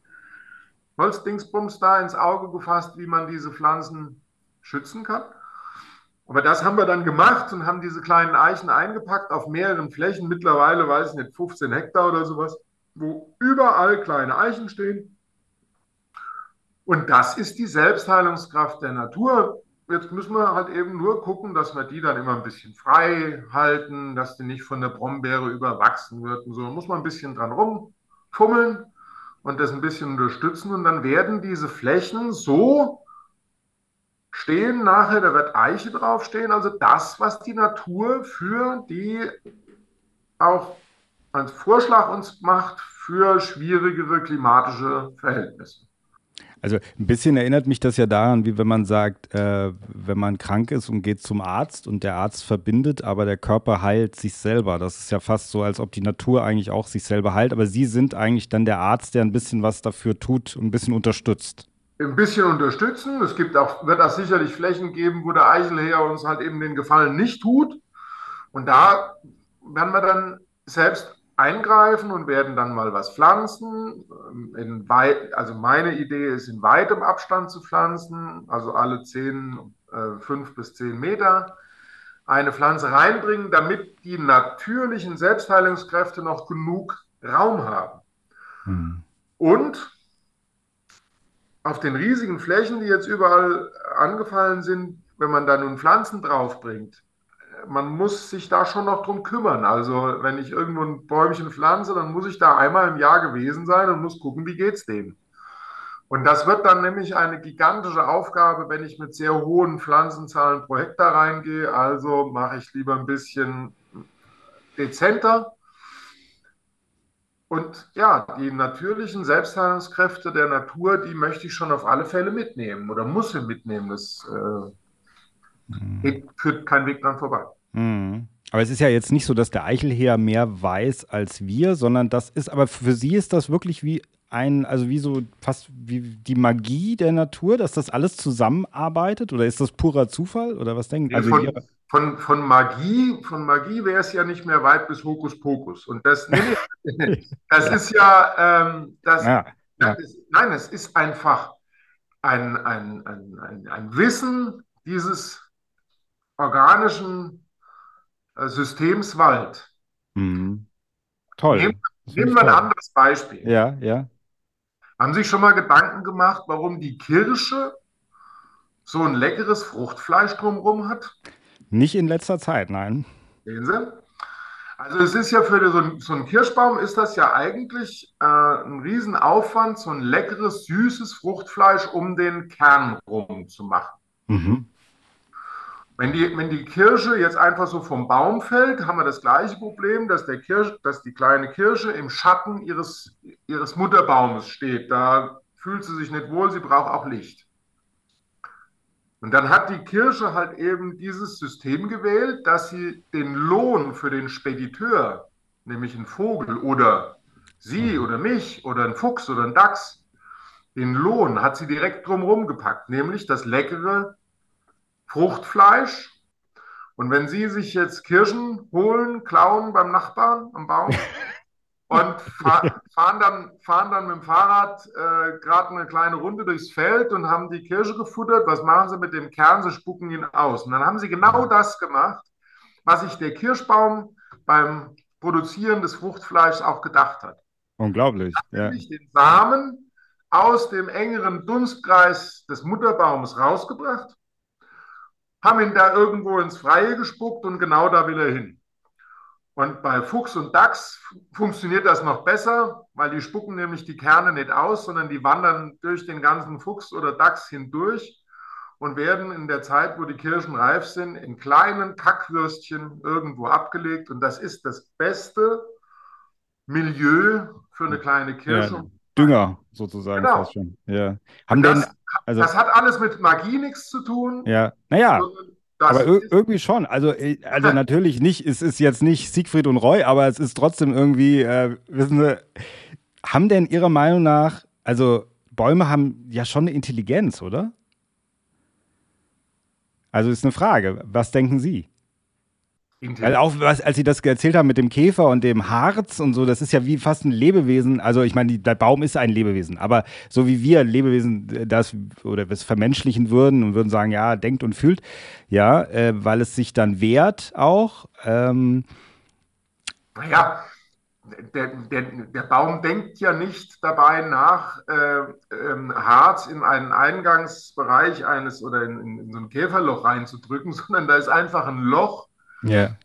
Holzdingsbums da ins Auge gefasst, wie man diese Pflanzen schützen kann. Aber das haben wir dann gemacht und haben diese kleinen Eichen eingepackt auf mehreren Flächen, mittlerweile, weiß ich nicht, 15 Hektar oder sowas, wo überall kleine Eichen stehen. Und das ist die Selbstheilungskraft der Natur. Jetzt müssen wir halt eben nur gucken, dass wir die dann immer ein bisschen frei halten, dass die nicht von der Brombeere überwachsen wird. Und so muss man ein bisschen dran rumfummeln und das ein bisschen unterstützen. Und dann werden diese Flächen so stehen nachher, da wird Eiche draufstehen, also das, was die Natur für die auch als Vorschlag uns macht für schwierigere klimatische Verhältnisse. Also ein bisschen erinnert mich das ja daran, wie wenn man sagt, äh, wenn man krank ist und geht zum Arzt und der Arzt verbindet, aber der Körper heilt sich selber. Das ist ja fast so, als ob die Natur eigentlich auch sich selber heilt, aber Sie sind eigentlich dann der Arzt, der ein bisschen was dafür tut und ein bisschen unterstützt ein bisschen unterstützen. Es gibt auch, wird auch sicherlich Flächen geben, wo der Eichelheer uns halt eben den Gefallen nicht tut. Und da werden wir dann selbst eingreifen und werden dann mal was pflanzen. In weit, also meine Idee ist, in weitem Abstand zu pflanzen, also alle 10, äh, 5 bis 10 Meter eine Pflanze reinbringen, damit die natürlichen Selbstheilungskräfte noch genug Raum haben. Hm. Und auf den riesigen Flächen, die jetzt überall angefallen sind, wenn man da nun Pflanzen draufbringt, man muss sich da schon noch drum kümmern. Also wenn ich irgendwo ein Bäumchen pflanze, dann muss ich da einmal im Jahr gewesen sein und muss gucken, wie geht's dem. Und das wird dann nämlich eine gigantische Aufgabe, wenn ich mit sehr hohen Pflanzenzahlen pro Hektar reingehe. Also mache ich lieber ein bisschen dezenter und ja, die natürlichen Selbstheilungskräfte der Natur, die möchte ich schon auf alle Fälle mitnehmen oder muss sie mitnehmen. Das äh, mhm. führt kein Weg dran vorbei. Mhm. Aber es ist ja jetzt nicht so, dass der Eichelheer mehr weiß als wir, sondern das ist, aber für Sie ist das wirklich wie ein, also wie so fast wie die Magie der Natur, dass das alles zusammenarbeitet? Oder ist das purer Zufall? Oder was denken also von, von, von Magie, von Magie wäre es ja nicht mehr weit bis Hokuspokus. Und das, nee, das ja. ist ja, ähm, das, ja, ja. Ist, nein, es ist einfach ein, ein, ein, ein, ein Wissen dieses organischen äh, Systems Wald. Mhm. Toll. Nehmen, nehmen wir ein anderes Beispiel. Ja, ja. Haben Sie sich schon mal Gedanken gemacht, warum die Kirsche so ein leckeres Fruchtfleisch drumherum hat? Nicht in letzter Zeit, nein. Sehen Sie? Also es ist ja für so, ein, so einen Kirschbaum ist das ja eigentlich äh, ein Riesenaufwand, so ein leckeres, süßes Fruchtfleisch um den Kern rum zu machen. Mhm. Wenn die, wenn die Kirsche jetzt einfach so vom Baum fällt, haben wir das gleiche Problem, dass, der Kirsch, dass die kleine Kirsche im Schatten ihres, ihres Mutterbaumes steht. Da fühlt sie sich nicht wohl, sie braucht auch Licht. Und dann hat die Kirsche halt eben dieses System gewählt, dass sie den Lohn für den Spediteur, nämlich einen Vogel oder sie oder mich oder einen Fuchs oder einen Dachs, den Lohn hat sie direkt drumherum gepackt, nämlich das leckere Fruchtfleisch. Und wenn Sie sich jetzt Kirschen holen, klauen beim Nachbarn am Baum und fahr, fahren, dann, fahren dann mit dem Fahrrad äh, gerade eine kleine Runde durchs Feld und haben die Kirsche gefuttert, was machen Sie mit dem Kern? Sie spucken ihn aus. Und dann haben Sie genau das gemacht, was sich der Kirschbaum beim Produzieren des Fruchtfleischs auch gedacht hat. Unglaublich. Ja. den Samen aus dem engeren Dunstkreis des Mutterbaumes rausgebracht haben ihn da irgendwo ins Freie gespuckt und genau da will er hin. Und bei Fuchs und Dachs funktioniert das noch besser, weil die spucken nämlich die Kerne nicht aus, sondern die wandern durch den ganzen Fuchs oder Dachs hindurch und werden in der Zeit, wo die Kirschen reif sind, in kleinen Kackwürstchen irgendwo abgelegt. Und das ist das beste Milieu für eine kleine Kirsche. Ja, Dünger sozusagen genau. fast schon. Ja. Haben denn, also, das hat alles mit Magie nichts zu tun. Ja, naja. Aber irgendwie schon. Also, äh, also natürlich nicht, es ist jetzt nicht Siegfried und Roy, aber es ist trotzdem irgendwie, äh, wissen Sie, haben denn Ihrer Meinung nach, also Bäume haben ja schon eine Intelligenz, oder? Also ist eine Frage. Was denken Sie? Weil auch, was, als Sie das erzählt haben mit dem Käfer und dem Harz und so, das ist ja wie fast ein Lebewesen. Also, ich meine, der Baum ist ein Lebewesen, aber so wie wir Lebewesen äh, das oder es vermenschlichen würden und würden sagen, ja, denkt und fühlt, ja, äh, weil es sich dann wehrt auch. Ähm, naja, der, der, der Baum denkt ja nicht dabei nach, äh, ähm, Harz in einen Eingangsbereich eines oder in, in, in so ein Käferloch reinzudrücken, sondern da ist einfach ein Loch ja.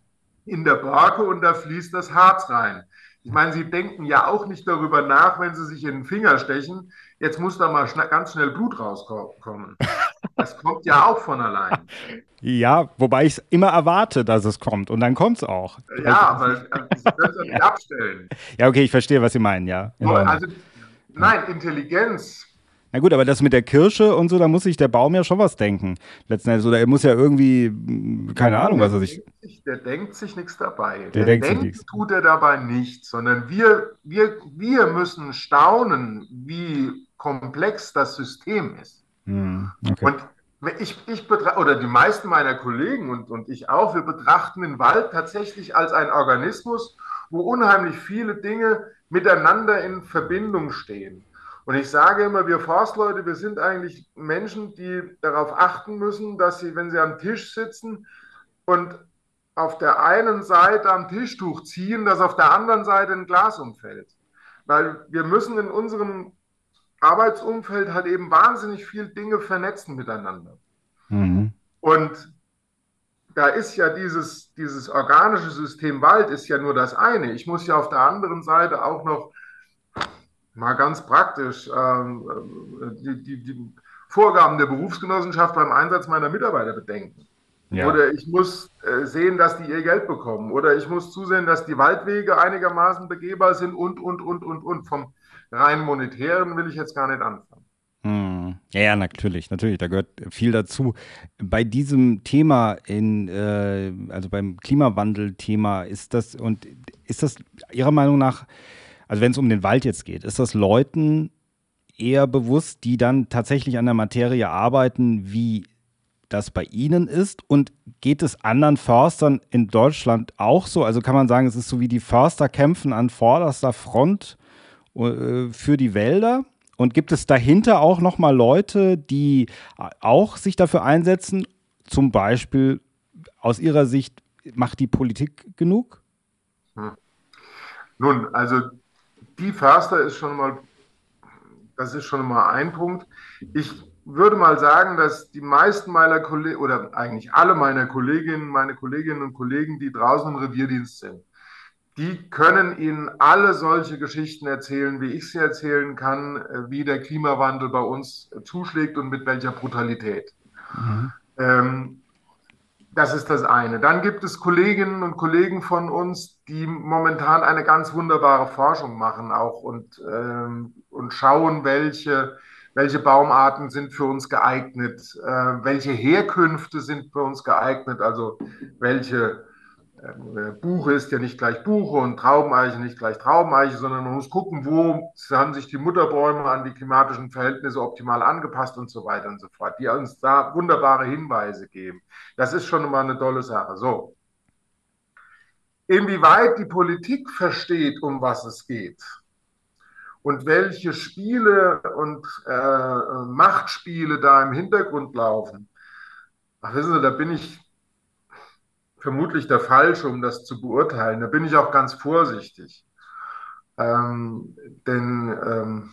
in der Borke und da fließt das Harz rein. Ich meine, Sie denken ja auch nicht darüber nach, wenn Sie sich in den Finger stechen, jetzt muss da mal schn ganz schnell Blut rauskommen. Das kommt ja auch von allein. Ja, wobei ich es immer erwarte, dass es kommt und dann kommt es auch. Ja, aber Sie können es ja nicht abstellen. Ja, okay, ich verstehe, was Sie meinen, ja. Also, nein, Intelligenz na gut, aber das mit der Kirsche und so, da muss sich der Baum ja schon was denken. Letzten Endes, oder er muss ja irgendwie, keine ja, Ahnung, was er sich. Der denkt sich nichts dabei. Der, der denkt, denkt nichts. tut er dabei nicht, sondern wir, wir, wir müssen staunen, wie komplex das System ist. Hm, okay. Und ich, ich oder die meisten meiner Kollegen und, und ich auch, wir betrachten den Wald tatsächlich als ein Organismus, wo unheimlich viele Dinge miteinander in Verbindung stehen. Und ich sage immer, wir Forstleute, wir sind eigentlich Menschen, die darauf achten müssen, dass sie, wenn sie am Tisch sitzen und auf der einen Seite am Tischtuch ziehen, dass auf der anderen Seite ein Glas umfällt. Weil wir müssen in unserem Arbeitsumfeld halt eben wahnsinnig viele Dinge vernetzen miteinander. Mhm. Und da ist ja dieses, dieses organische System Wald ist ja nur das eine. Ich muss ja auf der anderen Seite auch noch mal ganz praktisch ähm, äh, die, die, die, Vorgaben der Berufsgenossenschaft beim Einsatz meiner Mitarbeiter bedenken. Ja. Oder ich muss äh, sehen, dass die ihr Geld bekommen. Oder ich muss zusehen, dass die Waldwege einigermaßen begehbar sind und, und, und, und, und. Vom rein monetären will ich jetzt gar nicht anfangen. Hm. Ja, ja, natürlich, natürlich, da gehört viel dazu. Bei diesem Thema in, äh, also beim Klimawandel-Thema, ist das und ist das Ihrer Meinung nach also wenn es um den Wald jetzt geht, ist das Leuten eher bewusst, die dann tatsächlich an der Materie arbeiten, wie das bei Ihnen ist? Und geht es anderen Förstern in Deutschland auch so? Also kann man sagen, es ist so wie die Förster kämpfen an vorderster Front äh, für die Wälder? Und gibt es dahinter auch nochmal Leute, die auch sich dafür einsetzen? Zum Beispiel aus Ihrer Sicht, macht die Politik genug? Hm. Nun, also die Förster ist schon mal, das ist schon mal ein Punkt. Ich würde mal sagen, dass die meisten meiner Kollegen oder eigentlich alle meiner Kolleginnen, meine Kolleginnen und Kollegen, die draußen im Revierdienst sind, die können Ihnen alle solche Geschichten erzählen, wie ich sie erzählen kann, äh, wie der Klimawandel bei uns zuschlägt und mit welcher Brutalität. Mhm. Ähm, das ist das eine. Dann gibt es Kolleginnen und Kollegen von uns, die momentan eine ganz wunderbare Forschung machen auch und, ähm, und schauen, welche welche Baumarten sind für uns geeignet, äh, welche Herkünfte sind für uns geeignet, also welche Buche ist ja nicht gleich Buche und Traubeneiche nicht gleich Traubeneiche, sondern man muss gucken, wo haben sich die Mutterbäume an die klimatischen Verhältnisse optimal angepasst und so weiter und so fort, die uns da wunderbare Hinweise geben. Das ist schon mal eine tolle Sache. So. Inwieweit die Politik versteht, um was es geht, und welche Spiele und äh, Machtspiele da im Hintergrund laufen, ach, wissen Sie, da bin ich vermutlich der Falsche, um das zu beurteilen. Da bin ich auch ganz vorsichtig. Ähm, denn ähm,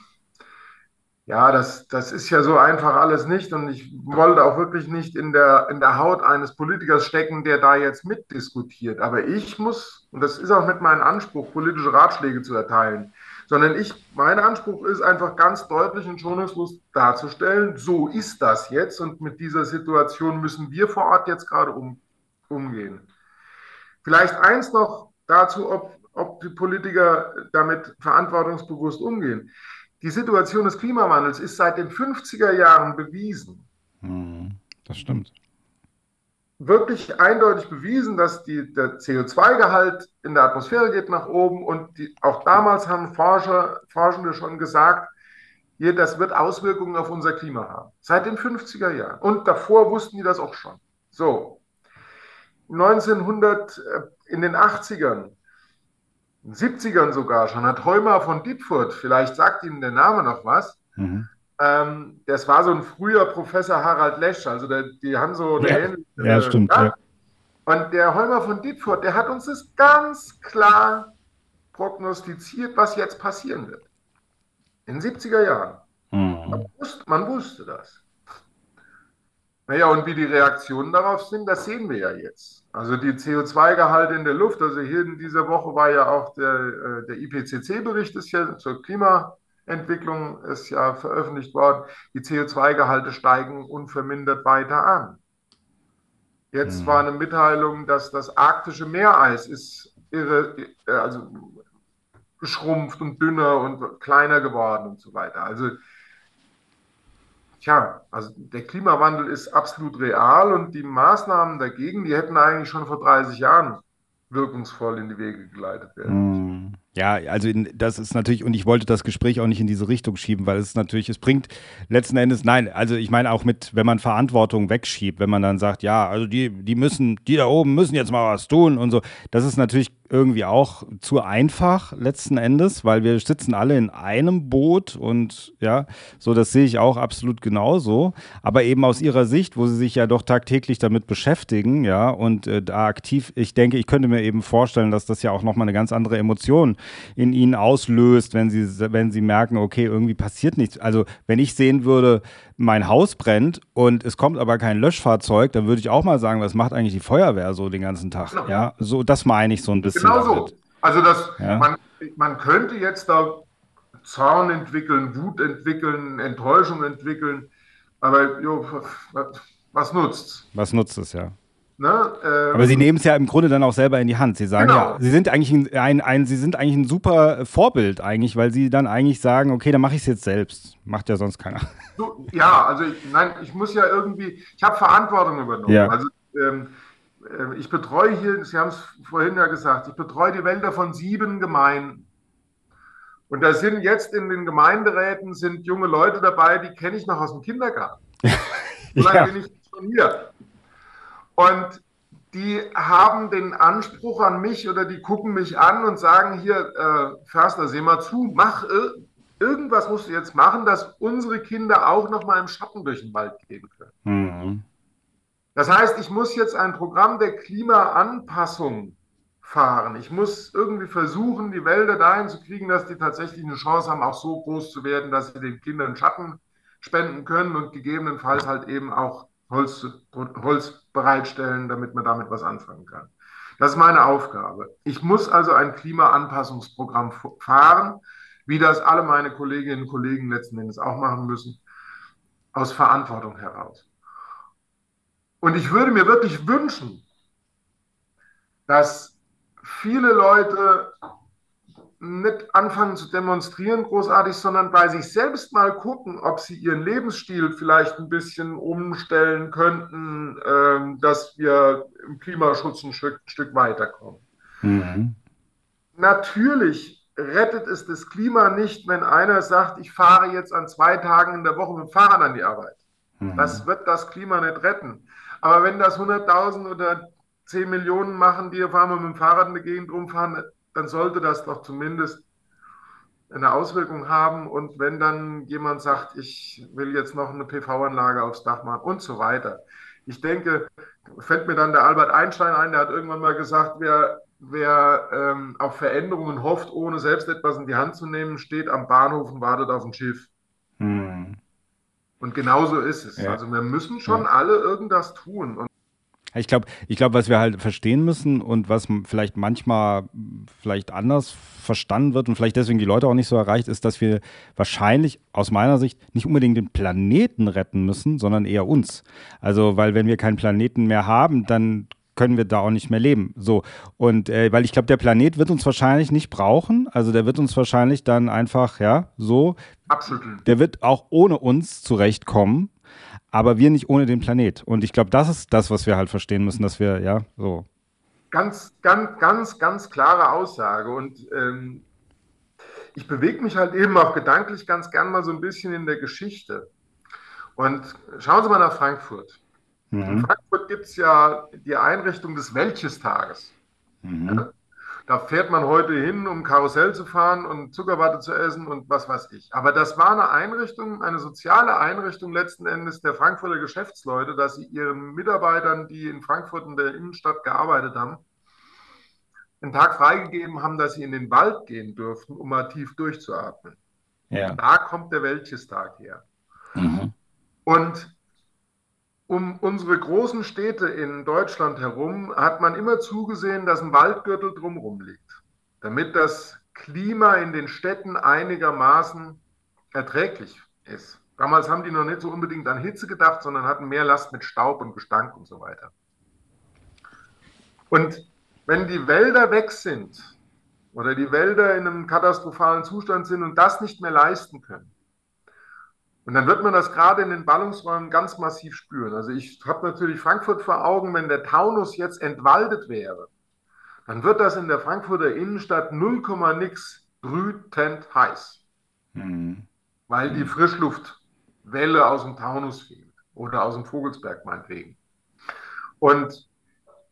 ja, das, das ist ja so einfach alles nicht. Und ich wollte auch wirklich nicht in der, in der Haut eines Politikers stecken, der da jetzt mitdiskutiert. Aber ich muss, und das ist auch mit meinem Anspruch, politische Ratschläge zu erteilen, sondern ich, mein Anspruch ist einfach ganz deutlich und schonungslos darzustellen, so ist das jetzt und mit dieser Situation müssen wir vor Ort jetzt gerade um, umgehen. Vielleicht eins noch dazu, ob, ob die Politiker damit verantwortungsbewusst umgehen. Die Situation des Klimawandels ist seit den 50er Jahren bewiesen. Hm, das stimmt wirklich eindeutig bewiesen, dass die, der CO2-Gehalt in der Atmosphäre geht nach oben und die, auch damals haben Forscher, Forschende schon gesagt, hier, das wird Auswirkungen auf unser Klima haben. Seit den 50er Jahren. Und davor wussten die das auch schon. So. 1900, äh, in den 80ern, 70ern sogar schon, hat Heumer von Dietfurt, vielleicht sagt Ihnen der Name noch was, mhm. Ähm, das war so ein früher Professor Harald Lesch, also der, die haben so eine ja, ähnliche. Ja, stimmt. Ja. Und der Holmer von Dietfurt, der hat uns das ganz klar prognostiziert, was jetzt passieren wird. In den 70er Jahren. Mhm. Man, wusste, man wusste das. Naja, und wie die Reaktionen darauf sind, das sehen wir ja jetzt. Also die CO2-Gehalte in der Luft, also hier in dieser Woche war ja auch der, äh, der IPCC-Bericht ist ja zur Klima, Entwicklung ist ja veröffentlicht worden, die CO2-Gehalte steigen unvermindert weiter an. Jetzt mhm. war eine Mitteilung, dass das arktische Meereis ist irre, äh, also geschrumpft und dünner und kleiner geworden und so weiter. Also, tja, also der Klimawandel ist absolut real und die Maßnahmen dagegen, die hätten eigentlich schon vor 30 Jahren wirkungsvoll in die Wege geleitet werden. Mhm. Ja, also in, das ist natürlich, und ich wollte das Gespräch auch nicht in diese Richtung schieben, weil es natürlich, es bringt letzten Endes, nein, also ich meine auch mit, wenn man Verantwortung wegschiebt, wenn man dann sagt, ja, also die, die müssen, die da oben müssen jetzt mal was tun und so, das ist natürlich irgendwie auch zu einfach letzten Endes, weil wir sitzen alle in einem Boot und ja, so das sehe ich auch absolut genauso. Aber eben aus ihrer Sicht, wo sie sich ja doch tagtäglich damit beschäftigen, ja, und äh, da aktiv, ich denke, ich könnte mir eben vorstellen, dass das ja auch nochmal eine ganz andere Emotion in ihnen auslöst, wenn sie, wenn sie merken, okay, irgendwie passiert nichts. Also wenn ich sehen würde, mein Haus brennt und es kommt aber kein Löschfahrzeug, dann würde ich auch mal sagen, was macht eigentlich die Feuerwehr so den ganzen Tag? Genau. Ja, so das meine ich so ein bisschen. Genau so. Also das, ja? man, man könnte jetzt da Zorn entwickeln, Wut entwickeln, Enttäuschung entwickeln, aber jo, was nutzt's? Was nutzt es, ja. Ne, ähm, Aber Sie nehmen es ja im Grunde dann auch selber in die Hand. Sie sagen genau. ja, Sie sind eigentlich ein, ein, ein, Sie sind eigentlich ein super Vorbild eigentlich, weil Sie dann eigentlich sagen, okay, dann mache ich es jetzt selbst. Macht ja sonst keiner. So, ja, also ich, nein, ich muss ja irgendwie, ich habe Verantwortung übernommen. Ja. Also ähm, äh, ich betreue hier, Sie haben es vorhin ja gesagt, ich betreue die Wälder von sieben Gemeinden. Und da sind jetzt in den Gemeinderäten sind junge Leute dabei, die kenne ich noch aus dem Kindergarten. So ja. bin ich schon hier. Und die haben den Anspruch an mich oder die gucken mich an und sagen hier, äh, Förster, seh mal zu, mach irgendwas musst du jetzt machen, dass unsere Kinder auch noch mal im Schatten durch den Wald gehen können. Mhm. Das heißt, ich muss jetzt ein Programm der Klimaanpassung fahren. Ich muss irgendwie versuchen, die Wälder dahin zu kriegen, dass die tatsächlich eine Chance haben, auch so groß zu werden, dass sie den Kindern Schatten spenden können und gegebenenfalls halt eben auch Holz, Holz bereitstellen, damit man damit was anfangen kann. Das ist meine Aufgabe. Ich muss also ein Klimaanpassungsprogramm fahren, wie das alle meine Kolleginnen und Kollegen letzten Endes auch machen müssen, aus Verantwortung heraus. Und ich würde mir wirklich wünschen, dass viele Leute nicht anfangen zu demonstrieren großartig, sondern bei sich selbst mal gucken, ob sie ihren Lebensstil vielleicht ein bisschen umstellen könnten, ähm, dass wir im Klimaschutz ein Stück, Stück weiterkommen. Mhm. Natürlich rettet es das Klima nicht, wenn einer sagt, ich fahre jetzt an zwei Tagen in der Woche mit dem Fahrrad an die Arbeit. Mhm. Das wird das Klima nicht retten. Aber wenn das 100.000 oder 10 Millionen machen, die auf einmal mit dem Fahrrad in der Gegend rumfahren, dann sollte das doch zumindest eine Auswirkung haben. Und wenn dann jemand sagt, ich will jetzt noch eine PV-Anlage aufs Dach machen und so weiter. Ich denke, fällt mir dann der Albert Einstein ein, der hat irgendwann mal gesagt, wer, wer ähm, auf Veränderungen hofft, ohne selbst etwas in die Hand zu nehmen, steht am Bahnhof und wartet auf ein Schiff. Hm. Und genauso ist es. Ja. Also wir müssen schon ja. alle irgendwas tun. Und ich glaube, ich glaube, was wir halt verstehen müssen und was vielleicht manchmal vielleicht anders verstanden wird und vielleicht deswegen die Leute auch nicht so erreicht, ist, dass wir wahrscheinlich aus meiner Sicht nicht unbedingt den Planeten retten müssen, sondern eher uns. Also, weil wenn wir keinen Planeten mehr haben, dann können wir da auch nicht mehr leben. So. Und äh, weil ich glaube, der Planet wird uns wahrscheinlich nicht brauchen. Also der wird uns wahrscheinlich dann einfach, ja, so. Absolut. Der wird auch ohne uns zurechtkommen aber wir nicht ohne den Planet. Und ich glaube, das ist das, was wir halt verstehen müssen, dass wir, ja, so. Ganz, ganz, ganz, ganz klare Aussage. Und ähm, ich bewege mich halt eben auch gedanklich ganz gern mal so ein bisschen in der Geschichte. Und schauen Sie mal nach Frankfurt. Mhm. In Frankfurt gibt es ja die Einrichtung des Welches-Tages. Mhm. Ja? Da fährt man heute hin, um Karussell zu fahren und Zuckerwatte zu essen und was weiß ich. Aber das war eine Einrichtung, eine soziale Einrichtung letzten Endes der Frankfurter Geschäftsleute, dass sie ihren Mitarbeitern, die in Frankfurt in der Innenstadt gearbeitet haben, einen Tag freigegeben haben, dass sie in den Wald gehen durften, um mal tief durchzuatmen. Ja. Da kommt der Welches-Tag her. Mhm. Und um unsere großen Städte in Deutschland herum hat man immer zugesehen, dass ein Waldgürtel drumherum liegt, damit das Klima in den Städten einigermaßen erträglich ist. Damals haben die noch nicht so unbedingt an Hitze gedacht, sondern hatten mehr Last mit Staub und Gestank und so weiter. Und wenn die Wälder weg sind oder die Wälder in einem katastrophalen Zustand sind und das nicht mehr leisten können, und dann wird man das gerade in den Ballungsräumen ganz massiv spüren. Also ich habe natürlich Frankfurt vor Augen, wenn der Taunus jetzt entwaldet wäre, dann wird das in der Frankfurter Innenstadt 0, nix brütend heiß. Mhm. Weil die Frischluftwelle aus dem Taunus fehlt oder aus dem Vogelsberg meinetwegen. Und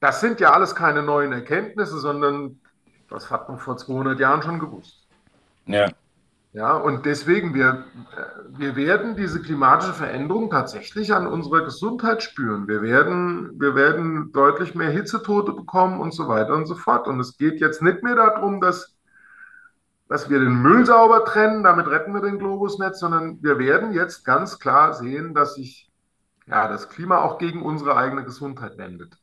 das sind ja alles keine neuen Erkenntnisse, sondern das hat man vor 200 Jahren schon gewusst. Ja. Ja, und deswegen, wir, wir werden diese klimatische Veränderung tatsächlich an unserer Gesundheit spüren. Wir werden, wir werden deutlich mehr Hitzetote bekommen und so weiter und so fort. Und es geht jetzt nicht mehr darum, dass, dass wir den Müll sauber trennen, damit retten wir den Globus nicht, sondern wir werden jetzt ganz klar sehen, dass sich ja, das Klima auch gegen unsere eigene Gesundheit wendet.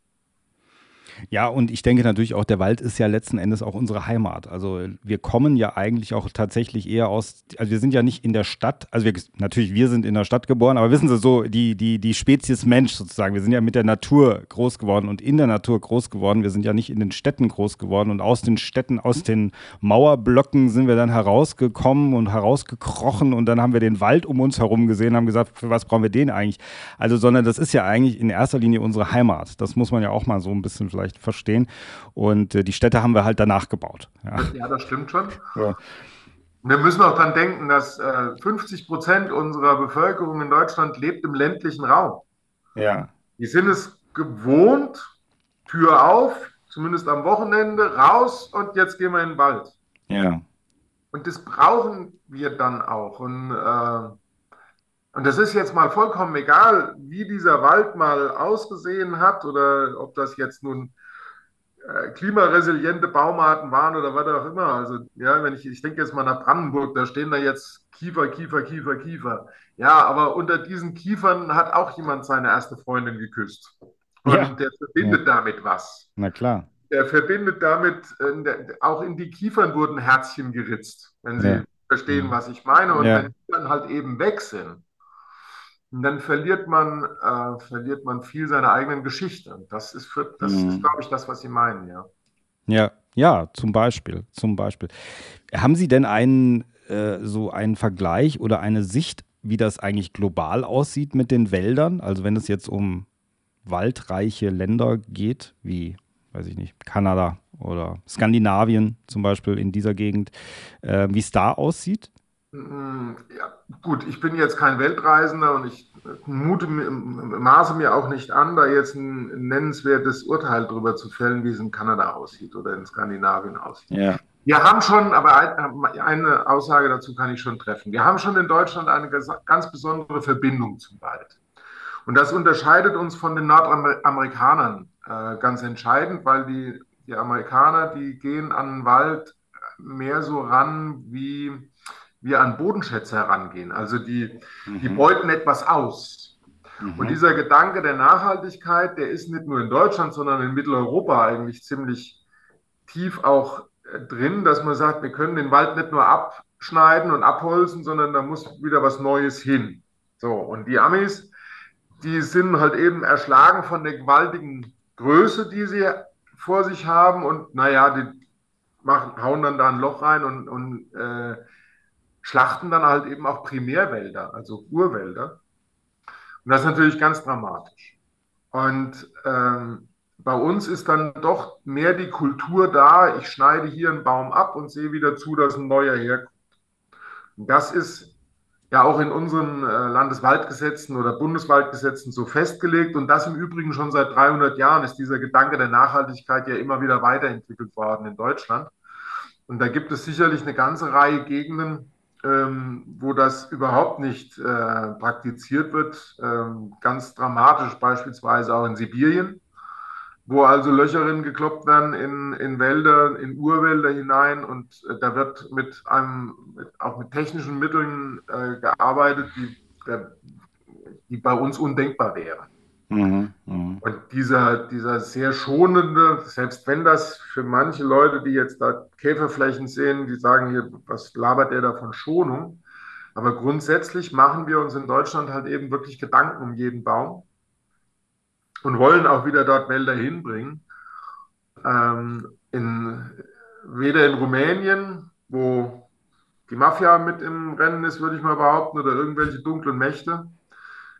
Ja, und ich denke natürlich auch, der Wald ist ja letzten Endes auch unsere Heimat. Also wir kommen ja eigentlich auch tatsächlich eher aus, also wir sind ja nicht in der Stadt, also wir, natürlich, wir sind in der Stadt geboren, aber wissen Sie so, die, die, die Spezies Mensch sozusagen, wir sind ja mit der Natur groß geworden und in der Natur groß geworden. Wir sind ja nicht in den Städten groß geworden und aus den Städten, aus den Mauerblöcken sind wir dann herausgekommen und herausgekrochen und dann haben wir den Wald um uns herum gesehen, haben gesagt, für was brauchen wir den eigentlich? Also, sondern das ist ja eigentlich in erster Linie unsere Heimat. Das muss man ja auch mal so ein bisschen vielleicht vielleicht verstehen. Und äh, die Städte haben wir halt danach gebaut. Ja, ja das stimmt schon. Ja. wir müssen auch daran denken, dass äh, 50 Prozent unserer Bevölkerung in Deutschland lebt im ländlichen Raum. Ja. Die sind es gewohnt, Tür auf, zumindest am Wochenende, raus und jetzt gehen wir in den Wald. Ja. Und das brauchen wir dann auch. Und, äh, und das ist jetzt mal vollkommen egal, wie dieser Wald mal ausgesehen hat oder ob das jetzt nun äh, klimaresiliente Baumarten waren oder was auch immer. Also, ja, wenn ich, ich denke jetzt mal nach Brandenburg, da stehen da jetzt Kiefer, Kiefer, Kiefer, Kiefer. Ja, aber unter diesen Kiefern hat auch jemand seine erste Freundin geküsst. Und ja. der verbindet ja. damit was. Na klar. Der verbindet damit, äh, auch in die Kiefern wurden Herzchen geritzt, wenn Sie ja. verstehen, was ich meine. Und wenn die dann halt eben weg sind, dann verliert man, äh, verliert man viel seiner eigenen Geschichte. Und das ist, für, das mhm. ist, glaube ich, das, was Sie meinen, ja. Ja, ja, zum Beispiel, zum Beispiel. Haben Sie denn einen, äh, so einen Vergleich oder eine Sicht, wie das eigentlich global aussieht mit den Wäldern? Also wenn es jetzt um waldreiche Länder geht, wie, weiß ich nicht, Kanada oder Skandinavien zum Beispiel in dieser Gegend, äh, wie es da aussieht? Mm, ja, gut, ich bin jetzt kein Weltreisender und ich mute, maße mir auch nicht an, da jetzt ein nennenswertes Urteil darüber zu fällen, wie es in Kanada aussieht oder in Skandinavien aussieht. Ja. Wir haben schon, aber eine Aussage dazu kann ich schon treffen. Wir haben schon in Deutschland eine ganz besondere Verbindung zum Wald. Und das unterscheidet uns von den Nordamerikanern äh, ganz entscheidend, weil die, die Amerikaner, die gehen an den Wald mehr so ran wie wir an Bodenschätze herangehen. Also die, mhm. die beuten etwas aus. Mhm. Und dieser Gedanke der Nachhaltigkeit, der ist nicht nur in Deutschland, sondern in Mitteleuropa eigentlich ziemlich tief auch äh, drin, dass man sagt, wir können den Wald nicht nur abschneiden und abholzen, sondern da muss wieder was Neues hin. So, und die Amis, die sind halt eben erschlagen von der gewaltigen Größe, die sie vor sich haben und naja, die machen, hauen dann da ein Loch rein und, und äh, schlachten dann halt eben auch Primärwälder, also Urwälder. Und das ist natürlich ganz dramatisch. Und ähm, bei uns ist dann doch mehr die Kultur da, ich schneide hier einen Baum ab und sehe wieder zu, dass ein neuer herkommt. Und das ist ja auch in unseren äh, Landeswaldgesetzen oder Bundeswaldgesetzen so festgelegt. Und das im Übrigen schon seit 300 Jahren ist dieser Gedanke der Nachhaltigkeit ja immer wieder weiterentwickelt worden in Deutschland. Und da gibt es sicherlich eine ganze Reihe Gegenden, ähm, wo das überhaupt nicht äh, praktiziert wird. Ähm, ganz dramatisch beispielsweise auch in Sibirien, wo also Löcher gekloppt werden in, in Wälder, in Urwälder hinein und äh, da wird mit einem, mit, auch mit technischen Mitteln äh, gearbeitet, die, der, die bei uns undenkbar wären. Mhm, mh. Und dieser, dieser sehr schonende, selbst wenn das für manche Leute, die jetzt da Käferflächen sehen, die sagen hier, was labert der da von Schonung? Aber grundsätzlich machen wir uns in Deutschland halt eben wirklich Gedanken um jeden Baum und wollen auch wieder dort Wälder hinbringen. Ähm, in, weder in Rumänien, wo die Mafia mit im Rennen ist, würde ich mal behaupten, oder irgendwelche dunklen Mächte,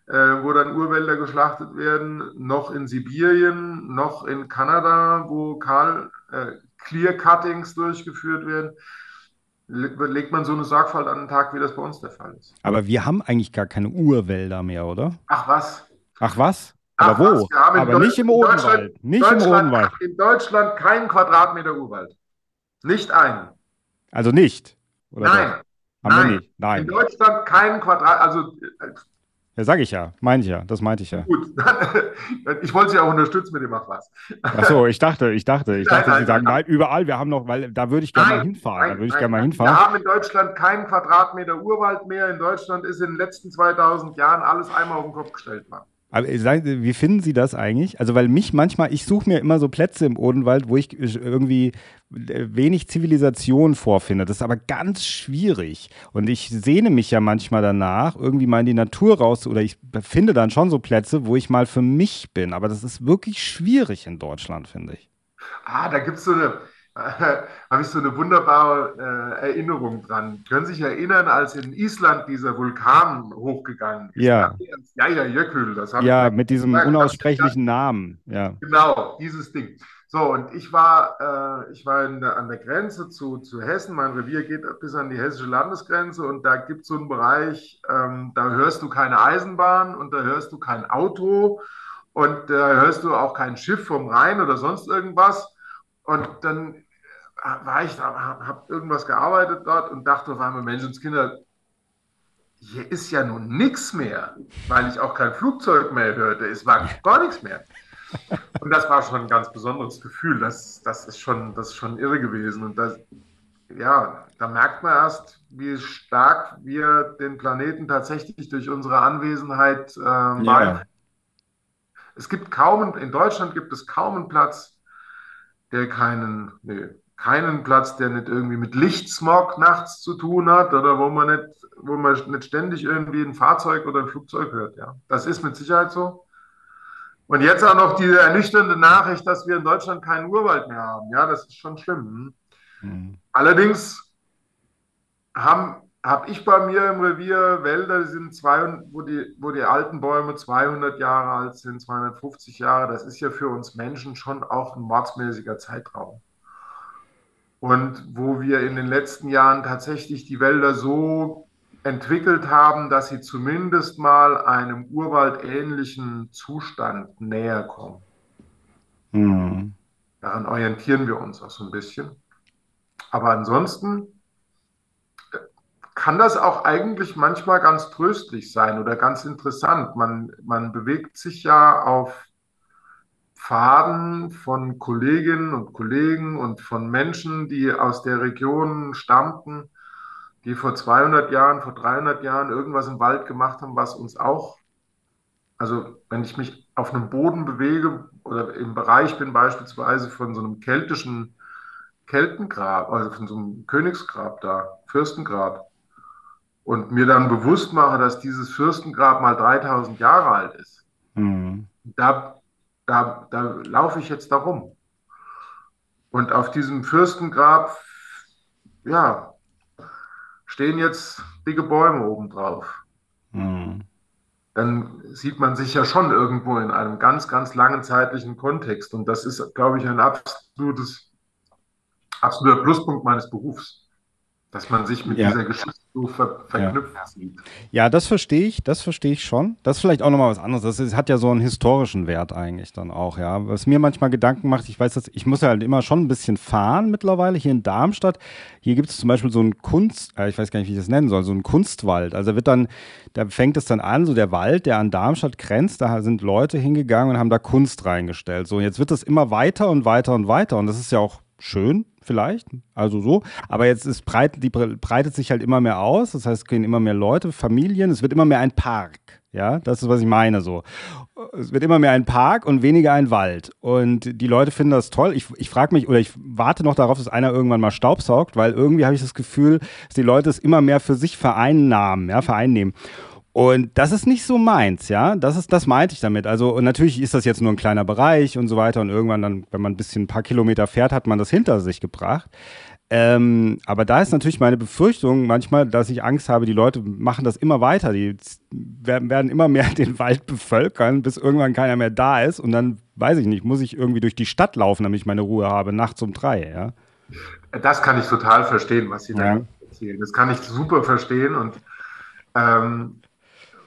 wo dann Urwälder geschlachtet werden, noch in Sibirien, noch in Kanada, wo Karl, äh, Clear Cuttings durchgeführt werden, legt man so eine Sorgfalt an den Tag, wie das bei uns der Fall ist. Aber wir haben eigentlich gar keine Urwälder mehr, oder? Ach was? Ach was? Aber Ach, wo? Aber nicht im Odenwald. Nicht im Odenwald. In Deutschland keinen Quadratmeter Urwald. Nicht einen. Also nicht? Nein. Nein. Nein. In Deutschland keinen Quadrat, also ja, sag ich ja, meine ich ja, das meinte ich ja. Gut, ich wollte Sie auch unterstützen mit dem Mach was. Achso, ich dachte, ich dachte, ich dachte, nein, Sie sagen, nein, überall, wir haben noch, weil da würde ich gerne mal hinfahren. da würde ich gerne mal hinfahren. Wir haben in Deutschland keinen Quadratmeter Urwald mehr. In Deutschland ist in den letzten 2000 Jahren alles einmal auf den Kopf gestellt worden. Aber wie finden Sie das eigentlich? Also, weil mich manchmal, ich suche mir immer so Plätze im Odenwald, wo ich irgendwie äh, wenig Zivilisation vorfinde. Das ist aber ganz schwierig. Und ich sehne mich ja manchmal danach, irgendwie mal in die Natur raus oder ich finde dann schon so Plätze, wo ich mal für mich bin. Aber das ist wirklich schwierig in Deutschland, finde ich. Ah, da gibt es so eine, habe ich so eine wunderbare äh, Erinnerung dran. Können Sie sich erinnern, als in Island dieser Vulkan hochgegangen ist? Ja. Ja, ja, Jökull, das habe Ja, mit diesem gesagt, unaussprechlichen Namen. Ja. Genau, dieses Ding. So, und ich war, äh, ich war der, an der Grenze zu, zu Hessen. Mein Revier geht bis an die hessische Landesgrenze und da gibt es so einen Bereich, ähm, da hörst du keine Eisenbahn und da hörst du kein Auto und da hörst du auch kein Schiff vom Rhein oder sonst irgendwas. Und dann äh, war ich da, habe irgendwas gearbeitet dort und dachte auf einmal, Menschenskinder, hier ist ja nun nichts mehr, weil ich auch kein Flugzeug mehr hörte. Es war gar nichts mehr. Und das war schon ein ganz besonderes Gefühl. Das, das, ist, schon, das ist schon irre gewesen. Und das, ja, da merkt man erst, wie stark wir den Planeten tatsächlich durch unsere Anwesenheit äh, ja. Es gibt kaum, in Deutschland gibt es kaum einen Platz, der keinen, nee, keinen Platz, der nicht irgendwie mit Lichtsmog nachts zu tun hat oder wo man nicht, wo man nicht ständig irgendwie ein Fahrzeug oder ein Flugzeug hört. Ja, das ist mit Sicherheit so. Und jetzt auch noch diese ernüchternde Nachricht, dass wir in Deutschland keinen Urwald mehr haben. Ja, das ist schon schlimm. Mhm. Allerdings habe hab ich bei mir im Revier Wälder, die sind zwei, wo, die, wo die alten Bäume 200 Jahre alt sind, 250 Jahre. Das ist ja für uns Menschen schon auch ein mordsmäßiger Zeitraum. Und wo wir in den letzten Jahren tatsächlich die Wälder so entwickelt haben, dass sie zumindest mal einem urwaldähnlichen Zustand näher kommen. Mhm. Daran orientieren wir uns auch so ein bisschen. Aber ansonsten kann das auch eigentlich manchmal ganz tröstlich sein oder ganz interessant. Man, man bewegt sich ja auf Faden von Kolleginnen und Kollegen und von Menschen, die aus der Region stammten, die vor 200 Jahren, vor 300 Jahren irgendwas im Wald gemacht haben, was uns auch, also wenn ich mich auf einem Boden bewege oder im Bereich bin beispielsweise von so einem keltischen Keltengrab, also von so einem Königsgrab da, Fürstengrab, und mir dann bewusst mache, dass dieses Fürstengrab mal 3000 Jahre alt ist, mhm. da, da, da laufe ich jetzt da rum. Und auf diesem Fürstengrab, ja, stehen jetzt dicke Bäume obendrauf. Mhm. Dann sieht man sich ja schon irgendwo in einem ganz, ganz langen zeitlichen Kontext. Und das ist, glaube ich, ein absolutes, absoluter Pluspunkt meines Berufs, dass man sich mit ja. dieser Geschichte so ver verknüpft ja. sieht. Ja, das verstehe ich, das verstehe ich schon. Das ist vielleicht auch nochmal was anderes. Das ist, hat ja so einen historischen Wert eigentlich dann auch, ja. Was mir manchmal Gedanken macht, ich weiß, dass ich muss ja halt immer schon ein bisschen fahren mittlerweile hier in Darmstadt. Hier gibt es zum Beispiel so einen Kunst, äh, ich weiß gar nicht, wie ich das nennen soll, so einen Kunstwald. Also wird dann, da fängt es dann an, so der Wald, der an Darmstadt grenzt, da sind Leute hingegangen und haben da Kunst reingestellt. So, und jetzt wird das immer weiter und weiter und weiter. Und das ist ja auch schön, vielleicht, also so. Aber jetzt ist breit, die breitet sich halt immer mehr aus. Das heißt, es gehen immer mehr Leute, Familien. Es wird immer mehr ein Park. Ja, das ist, was ich meine. So, es wird immer mehr ein Park und weniger ein Wald. Und die Leute finden das toll. Ich, ich frage mich oder ich warte noch darauf, dass einer irgendwann mal Staubsaugt, weil irgendwie habe ich das Gefühl, dass die Leute es immer mehr für sich vereinnahmen, ja, vereinnehmen. Und das ist nicht so meins, ja. Das ist, das meinte ich damit. Also, und natürlich ist das jetzt nur ein kleiner Bereich und so weiter. Und irgendwann dann, wenn man ein bisschen ein paar Kilometer fährt, hat man das hinter sich gebracht. Ähm, aber da ist natürlich meine Befürchtung manchmal, dass ich Angst habe, die Leute machen das immer weiter. Die werden, immer mehr den Wald bevölkern, bis irgendwann keiner mehr da ist. Und dann, weiß ich nicht, muss ich irgendwie durch die Stadt laufen, damit ich meine Ruhe habe, nachts um drei, ja. Das kann ich total verstehen, was Sie ja. da erzählen. Das kann ich super verstehen. Und ähm,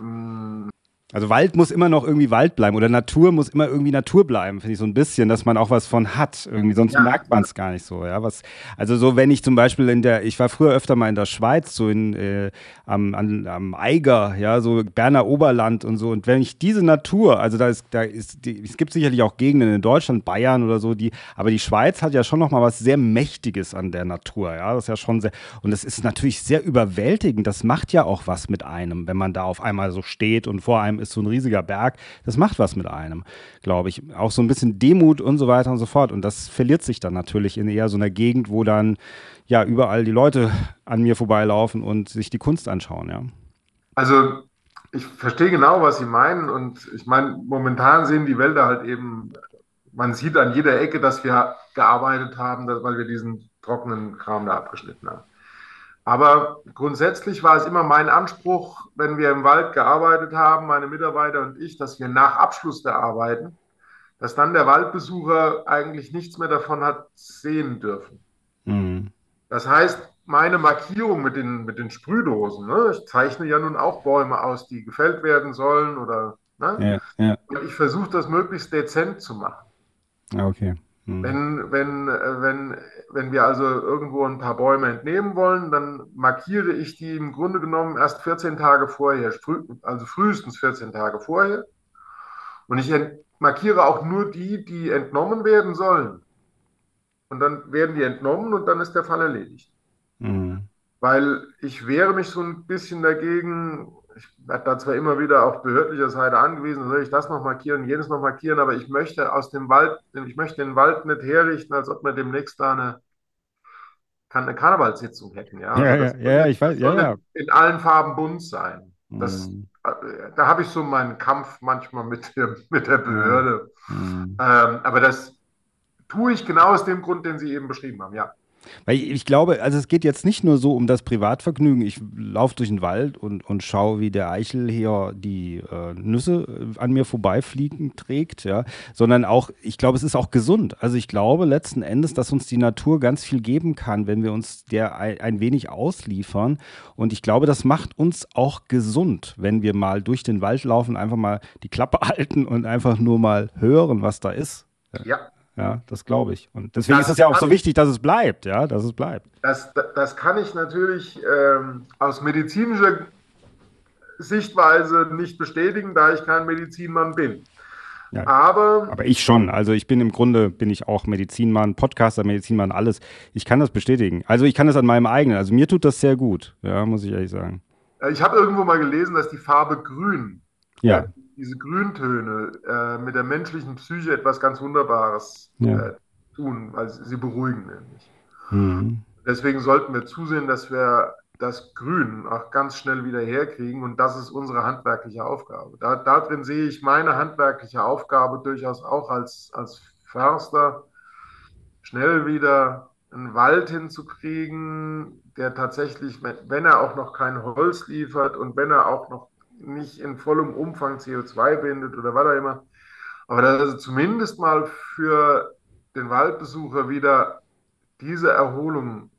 Mm. Also Wald muss immer noch irgendwie Wald bleiben oder Natur muss immer irgendwie Natur bleiben, finde ich so ein bisschen, dass man auch was von hat. Irgendwie, sonst ja. merkt man es gar nicht so. Ja, was, also so, wenn ich zum Beispiel in der, ich war früher öfter mal in der Schweiz, so in, äh, am, an, am Eiger, ja, so Berner Oberland und so. Und wenn ich diese Natur, also da ist, da ist, die, es gibt sicherlich auch Gegenden in Deutschland, Bayern oder so, die, aber die Schweiz hat ja schon noch mal was sehr Mächtiges an der Natur, ja, das ist ja schon sehr, und das ist natürlich sehr überwältigend. Das macht ja auch was mit einem, wenn man da auf einmal so steht und vor einem ist so ein riesiger Berg. Das macht was mit einem, glaube ich. Auch so ein bisschen Demut und so weiter und so fort. Und das verliert sich dann natürlich in eher so einer Gegend, wo dann ja überall die Leute an mir vorbeilaufen und sich die Kunst anschauen, ja. Also ich verstehe genau, was Sie meinen. Und ich meine, momentan sehen die Wälder halt eben, man sieht an jeder Ecke, dass wir gearbeitet haben, weil wir diesen trockenen Kram da abgeschnitten haben. Aber grundsätzlich war es immer mein Anspruch, wenn wir im Wald gearbeitet haben, meine Mitarbeiter und ich, dass wir nach Abschluss der Arbeiten dass dann der Waldbesucher eigentlich nichts mehr davon hat sehen dürfen. Mhm. Das heißt, meine Markierung mit den, mit den Sprühdosen, ne? ich zeichne ja nun auch Bäume aus, die gefällt werden sollen oder ne? ja, ja. Ich versuche das möglichst dezent zu machen. Ah, okay. Hm. Wenn, wenn, äh, wenn, wenn wir also irgendwo ein paar Bäume entnehmen wollen, dann markiere ich die im Grunde genommen erst 14 Tage vorher, also frühestens 14 Tage vorher. Und ich markiere auch nur die, die entnommen werden sollen. Und dann werden die entnommen und dann ist der Fall erledigt. Mhm. Weil ich wehre mich so ein bisschen dagegen, ich werde da zwar immer wieder auf behördlicher Seite angewiesen, soll ich das noch markieren, jenes noch markieren, aber ich möchte aus dem Wald, ich möchte den Wald nicht herrichten, als ob wir demnächst da eine, eine Karnevalssitzung hätten. Ja, ja, also ja, ja, ich weiß, ja, ja. In allen Farben bunt sein. Das, mhm. Äh, da habe ich so meinen Kampf manchmal mit der, mit der Behörde. Mhm. Ähm, aber das tue ich genau aus dem Grund, den Sie eben beschrieben haben, ja. Weil ich glaube, also es geht jetzt nicht nur so um das Privatvergnügen. Ich laufe durch den Wald und, und schaue, wie der Eichel hier die äh, Nüsse äh, an mir vorbeifliegen trägt, ja, sondern auch, ich glaube, es ist auch gesund. Also ich glaube letzten Endes, dass uns die Natur ganz viel geben kann, wenn wir uns der ein, ein wenig ausliefern. Und ich glaube, das macht uns auch gesund, wenn wir mal durch den Wald laufen, einfach mal die Klappe halten und einfach nur mal hören, was da ist. Ja, ja, das glaube ich. Und deswegen das ist es ja auch so wichtig, dass es bleibt, ja, dass es bleibt. Das, das kann ich natürlich ähm, aus medizinischer Sichtweise nicht bestätigen, da ich kein Medizinmann bin. Ja, aber, aber ich schon. Also ich bin im Grunde, bin ich auch Medizinmann, Podcaster, Medizinmann, alles. Ich kann das bestätigen. Also ich kann das an meinem eigenen. Also mir tut das sehr gut, ja, muss ich ehrlich sagen. Ich habe irgendwo mal gelesen, dass die Farbe grün ja diese Grüntöne äh, mit der menschlichen Psyche etwas ganz Wunderbares ja. äh, tun, weil sie, sie beruhigen nämlich. Mhm. Deswegen sollten wir zusehen, dass wir das Grün auch ganz schnell wieder herkriegen und das ist unsere handwerkliche Aufgabe. Da, darin sehe ich meine handwerkliche Aufgabe durchaus auch als, als Förster, schnell wieder einen Wald hinzukriegen, der tatsächlich, wenn er auch noch kein Holz liefert und wenn er auch noch nicht in vollem Umfang CO2 bindet oder was auch immer. Aber dass er zumindest mal für den Waldbesucher wieder diese Erholung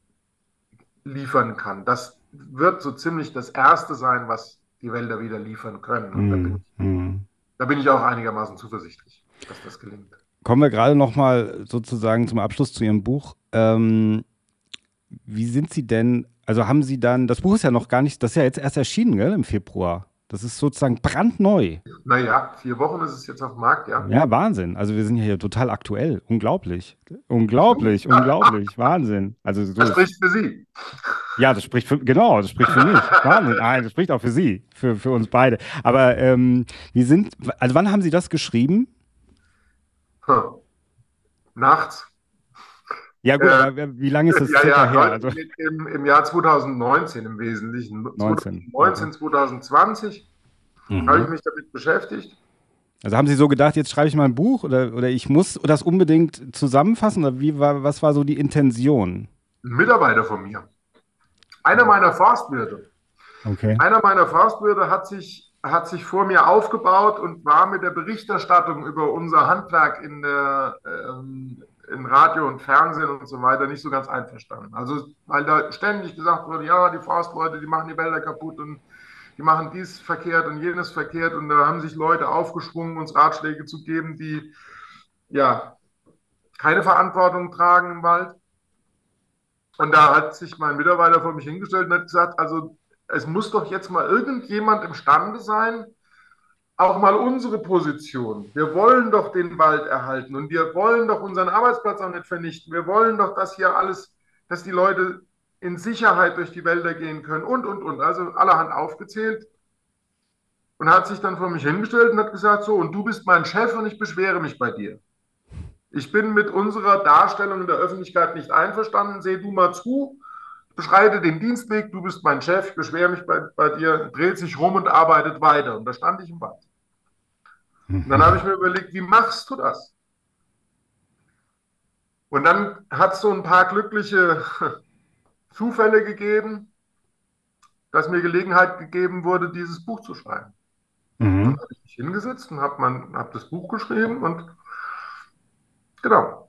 liefern kann. Das wird so ziemlich das Erste sein, was die Wälder wieder liefern können. Und mm, da, bin ich, mm. da, bin ich, auch einigermaßen zuversichtlich, dass das gelingt. Kommen wir gerade noch mal sozusagen zum Abschluss zu Ihrem Buch. Ähm, wie sind Sie denn, also haben Sie dann, das Buch ist ja noch gar nicht, das ist ja jetzt erst erschienen, gell, im Februar. Das ist sozusagen brandneu. Naja, vier Wochen ist es jetzt auf dem Markt, ja. Ja, Wahnsinn. Also wir sind ja hier total aktuell. Unglaublich. Unglaublich, unglaublich. Wahnsinn. Also so das spricht für Sie. Ja, das spricht für, genau, das spricht für mich. Wahnsinn. Nein, das spricht auch für Sie, für, für uns beide. Aber ähm, wie sind, also wann haben Sie das geschrieben? Hm. Nachts. Ja gut, äh, wie lange ist das ja, ja, her? Also, im, Im Jahr 2019 im Wesentlichen. 19, 2019, 2020 mhm. habe ich mich damit beschäftigt. Also haben Sie so gedacht, jetzt schreibe ich mal ein Buch oder, oder ich muss das unbedingt zusammenfassen? Oder wie war, was war so die Intention? Ein Mitarbeiter von mir. Einer meiner Forstwirte. Okay. Einer meiner Forstwirte hat sich, hat sich vor mir aufgebaut und war mit der Berichterstattung über unser Handwerk in der, ähm, in Radio und Fernsehen und so weiter nicht so ganz einverstanden. Also, weil da ständig gesagt wurde, ja, die Forstleute, die machen die Wälder kaputt und die machen dies verkehrt und jenes verkehrt und da haben sich Leute aufgeschwungen, uns Ratschläge zu geben, die ja keine Verantwortung tragen im Wald. Und da hat sich mein Mitarbeiter vor mich hingestellt und hat gesagt, also es muss doch jetzt mal irgendjemand imstande sein, auch mal unsere Position. Wir wollen doch den Wald erhalten und wir wollen doch unseren Arbeitsplatz auch nicht vernichten. Wir wollen doch, dass hier alles, dass die Leute in Sicherheit durch die Wälder gehen können und, und, und. Also allerhand aufgezählt. Und hat sich dann vor mich hingestellt und hat gesagt, so, und du bist mein Chef und ich beschwere mich bei dir. Ich bin mit unserer Darstellung in der Öffentlichkeit nicht einverstanden. Seh du mal zu, beschreite den Dienstweg, du bist mein Chef, beschwere mich bei, bei dir, dreht sich rum und arbeitet weiter. Und da stand ich im Wald. Und dann habe ich mir überlegt, wie machst du das? Und dann hat es so ein paar glückliche Zufälle gegeben, dass mir Gelegenheit gegeben wurde, dieses Buch zu schreiben. Mhm. Dann habe ich mich hingesetzt und habe hab das Buch geschrieben und Genau.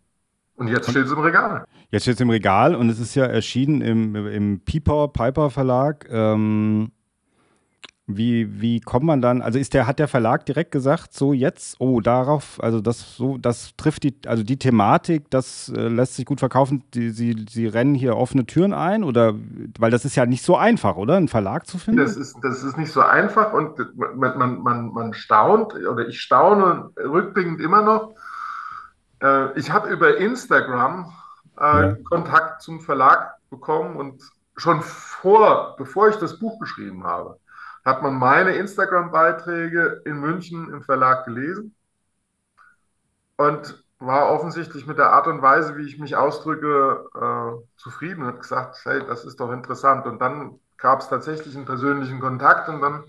Und jetzt steht es im Regal. Jetzt steht es im Regal und es ist ja erschienen im, im Piper, Piper Verlag. Ähm, wie, wie kommt man dann, also ist der, hat der Verlag direkt gesagt, so jetzt, oh, darauf, also das so, das trifft die, also die Thematik, das äh, lässt sich gut verkaufen, die, sie, sie rennen hier offene Türen ein oder, weil das ist ja nicht so einfach, oder, einen Verlag zu finden? Das ist, das ist nicht so einfach und man, man, man, man staunt, oder ich staune rückblickend immer noch. Äh, ich habe über Instagram äh, ja. Kontakt zum Verlag bekommen und schon vor, bevor ich das Buch geschrieben habe hat man meine Instagram-Beiträge in München im Verlag gelesen und war offensichtlich mit der Art und Weise, wie ich mich ausdrücke, äh, zufrieden und hat gesagt, hey, das ist doch interessant. Und dann gab es tatsächlich einen persönlichen Kontakt und dann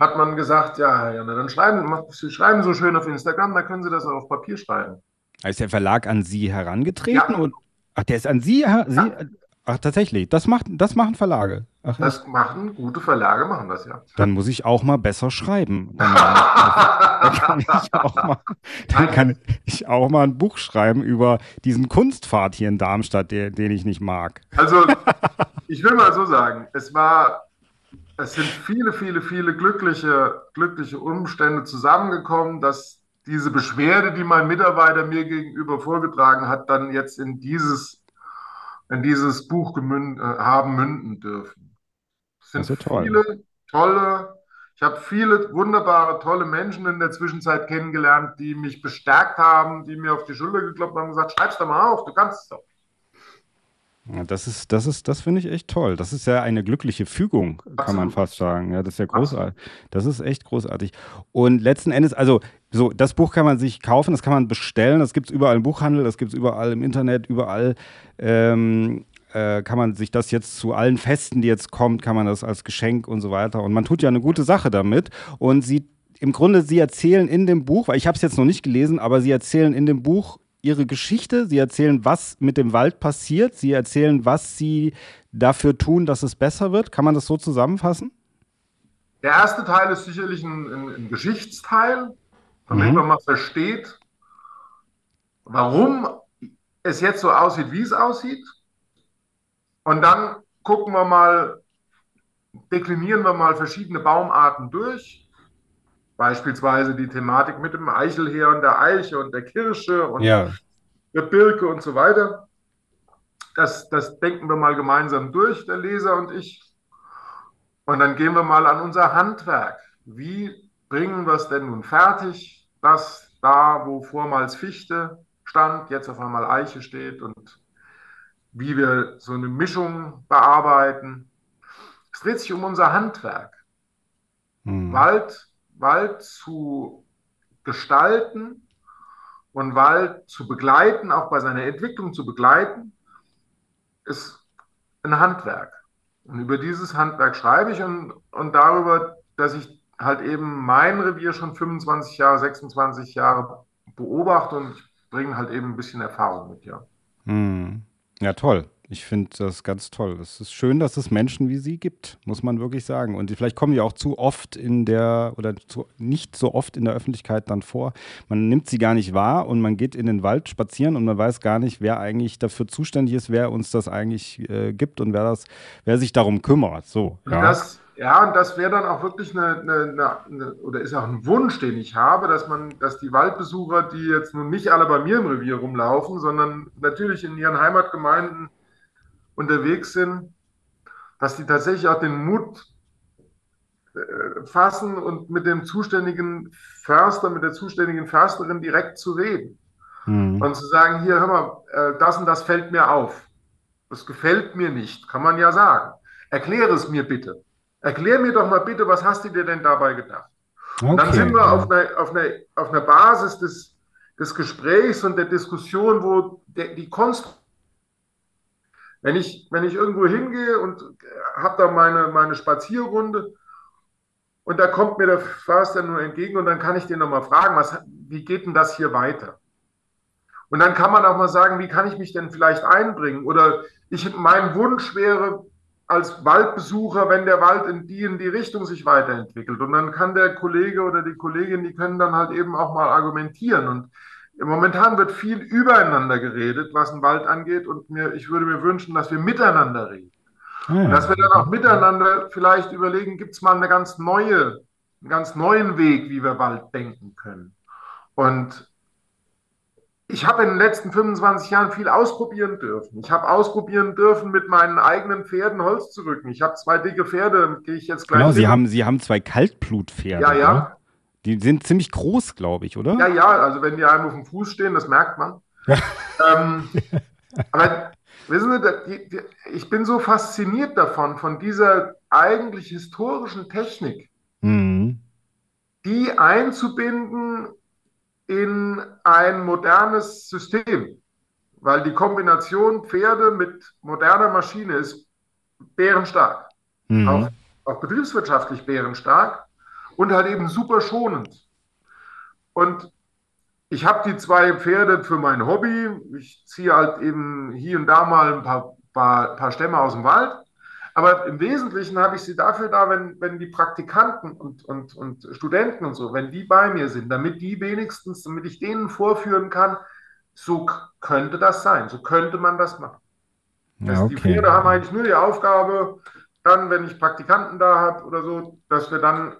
hat man gesagt, ja, ja, dann schreiben, Sie schreiben so schön auf Instagram, dann können Sie das auch auf Papier schreiben. Ist der Verlag an Sie herangetreten? Ja. Und, ach, der ist an Sie, Sie ja. Ach, tatsächlich. Das, macht, das machen Verlage. Ach, das ja. machen gute Verlage, machen das ja. Dann muss ich auch mal besser schreiben. Dann, kann ich auch mal, dann kann ich auch mal ein Buch schreiben über diesen Kunstpfad hier in Darmstadt, der, den ich nicht mag. Also, ich will mal so sagen, es war, es sind viele, viele, viele glückliche, glückliche Umstände zusammengekommen, dass diese Beschwerde, die mein Mitarbeiter mir gegenüber vorgetragen hat, dann jetzt in dieses in dieses Buch gemünd, äh, haben münden dürfen. Es sind ja toll. viele tolle, ich habe viele wunderbare, tolle Menschen in der Zwischenzeit kennengelernt, die mich bestärkt haben, die mir auf die Schulter geklopft haben und gesagt, schreib's doch mal auf, du kannst es doch. Das ist, das ist, das finde ich echt toll. Das ist ja eine glückliche Fügung, kann Absolut. man fast sagen. Ja, das ist ja großartig. Das ist echt großartig. Und letzten Endes, also so, das Buch kann man sich kaufen, das kann man bestellen, das gibt es überall im Buchhandel, das gibt es überall im Internet, überall. Ähm, äh, kann man sich das jetzt zu allen Festen, die jetzt kommt, kann man das als Geschenk und so weiter. Und man tut ja eine gute Sache damit. Und sie, im Grunde, sie erzählen in dem Buch, weil ich habe es jetzt noch nicht gelesen, aber sie erzählen in dem Buch ihre Geschichte, sie erzählen, was mit dem Wald passiert, sie erzählen, was sie dafür tun, dass es besser wird. Kann man das so zusammenfassen? Der erste Teil ist sicherlich ein, ein, ein Geschichtsteil, damit mhm. man mal versteht, warum es jetzt so aussieht, wie es aussieht. Und dann gucken wir mal, deklinieren wir mal verschiedene Baumarten durch Beispielsweise die Thematik mit dem Eichelheer und der Eiche und der Kirsche und ja. der Birke und so weiter. Das, das denken wir mal gemeinsam durch, der Leser und ich. Und dann gehen wir mal an unser Handwerk. Wie bringen wir es denn nun fertig, dass da, wo vormals Fichte stand, jetzt auf einmal Eiche steht und wie wir so eine Mischung bearbeiten. Es dreht sich um unser Handwerk. Hm. Wald Wald zu gestalten und Wald zu begleiten, auch bei seiner Entwicklung zu begleiten, ist ein Handwerk. Und über dieses Handwerk schreibe ich und, und darüber, dass ich halt eben mein Revier schon 25 Jahre, 26 Jahre beobachte und bringe halt eben ein bisschen Erfahrung mit, ja. Hm. Ja, toll. Ich finde das ganz toll. Es ist schön, dass es Menschen wie Sie gibt, muss man wirklich sagen. Und vielleicht kommen die auch zu oft in der oder zu, nicht so oft in der Öffentlichkeit dann vor. Man nimmt sie gar nicht wahr und man geht in den Wald spazieren und man weiß gar nicht, wer eigentlich dafür zuständig ist, wer uns das eigentlich äh, gibt und wer das, wer sich darum kümmert. So. Ja. Das, ja, und das wäre dann auch wirklich eine, eine, eine, oder ist auch ein Wunsch, den ich habe, dass man, dass die Waldbesucher, die jetzt nun nicht alle bei mir im Revier rumlaufen, sondern natürlich in ihren Heimatgemeinden unterwegs sind, dass die tatsächlich auch den Mut äh, fassen und mit dem zuständigen Förster, mit der zuständigen Försterin direkt zu reden. Mhm. Und zu sagen, hier, hör mal, äh, das und das fällt mir auf. Das gefällt mir nicht, kann man ja sagen. Erkläre es mir bitte. Erklär mir doch mal bitte, was hast du dir denn dabei gedacht? Okay, und dann sind wir auf, einer, auf, einer, auf einer Basis des, des Gesprächs und der Diskussion, wo der, die Konstruktion wenn ich, wenn ich irgendwo hingehe und habe da meine, meine Spazierrunde und da kommt mir der Förster nur entgegen und dann kann ich den nochmal fragen, was, wie geht denn das hier weiter? Und dann kann man auch mal sagen, wie kann ich mich denn vielleicht einbringen? Oder ich, mein Wunsch wäre als Waldbesucher, wenn der Wald in die in die Richtung sich weiterentwickelt. Und dann kann der Kollege oder die Kollegin, die können dann halt eben auch mal argumentieren. Und momentan wird viel übereinander geredet, was den Wald angeht. Und mir, ich würde mir wünschen, dass wir miteinander reden. Und dass wir dann auch miteinander vielleicht überlegen, gibt es mal eine ganz neue, einen ganz neuen Weg, wie wir Wald denken können. Und ich habe in den letzten 25 Jahren viel ausprobieren dürfen. Ich habe ausprobieren dürfen, mit meinen eigenen Pferden Holz zu rücken. Ich habe zwei dicke Pferde, gehe ich jetzt gleich. Genau, Sie haben, Sie haben zwei Kaltblutpferde. Ja, ja. Die sind ziemlich groß, glaube ich, oder? Ja, ja, also wenn die einem auf dem Fuß stehen, das merkt man. ähm, aber wissen Sie, ich bin so fasziniert davon, von dieser eigentlich historischen Technik, mhm. die einzubinden in ein modernes System. Weil die Kombination Pferde mit moderner Maschine ist bärenstark. Mhm. Auch, auch betriebswirtschaftlich bärenstark und halt eben super schonend. Und ich habe die zwei Pferde für mein Hobby. Ich ziehe halt eben hier und da mal ein paar, paar, paar Stämme aus dem Wald. Aber im Wesentlichen habe ich sie dafür da, wenn, wenn die Praktikanten und, und, und Studenten und so, wenn die bei mir sind, damit die wenigstens, damit ich denen vorführen kann, so könnte das sein, so könnte man das machen. Ja, okay. Die Pferde haben eigentlich nur die Aufgabe, dann, wenn ich Praktikanten da habe oder so, dass wir dann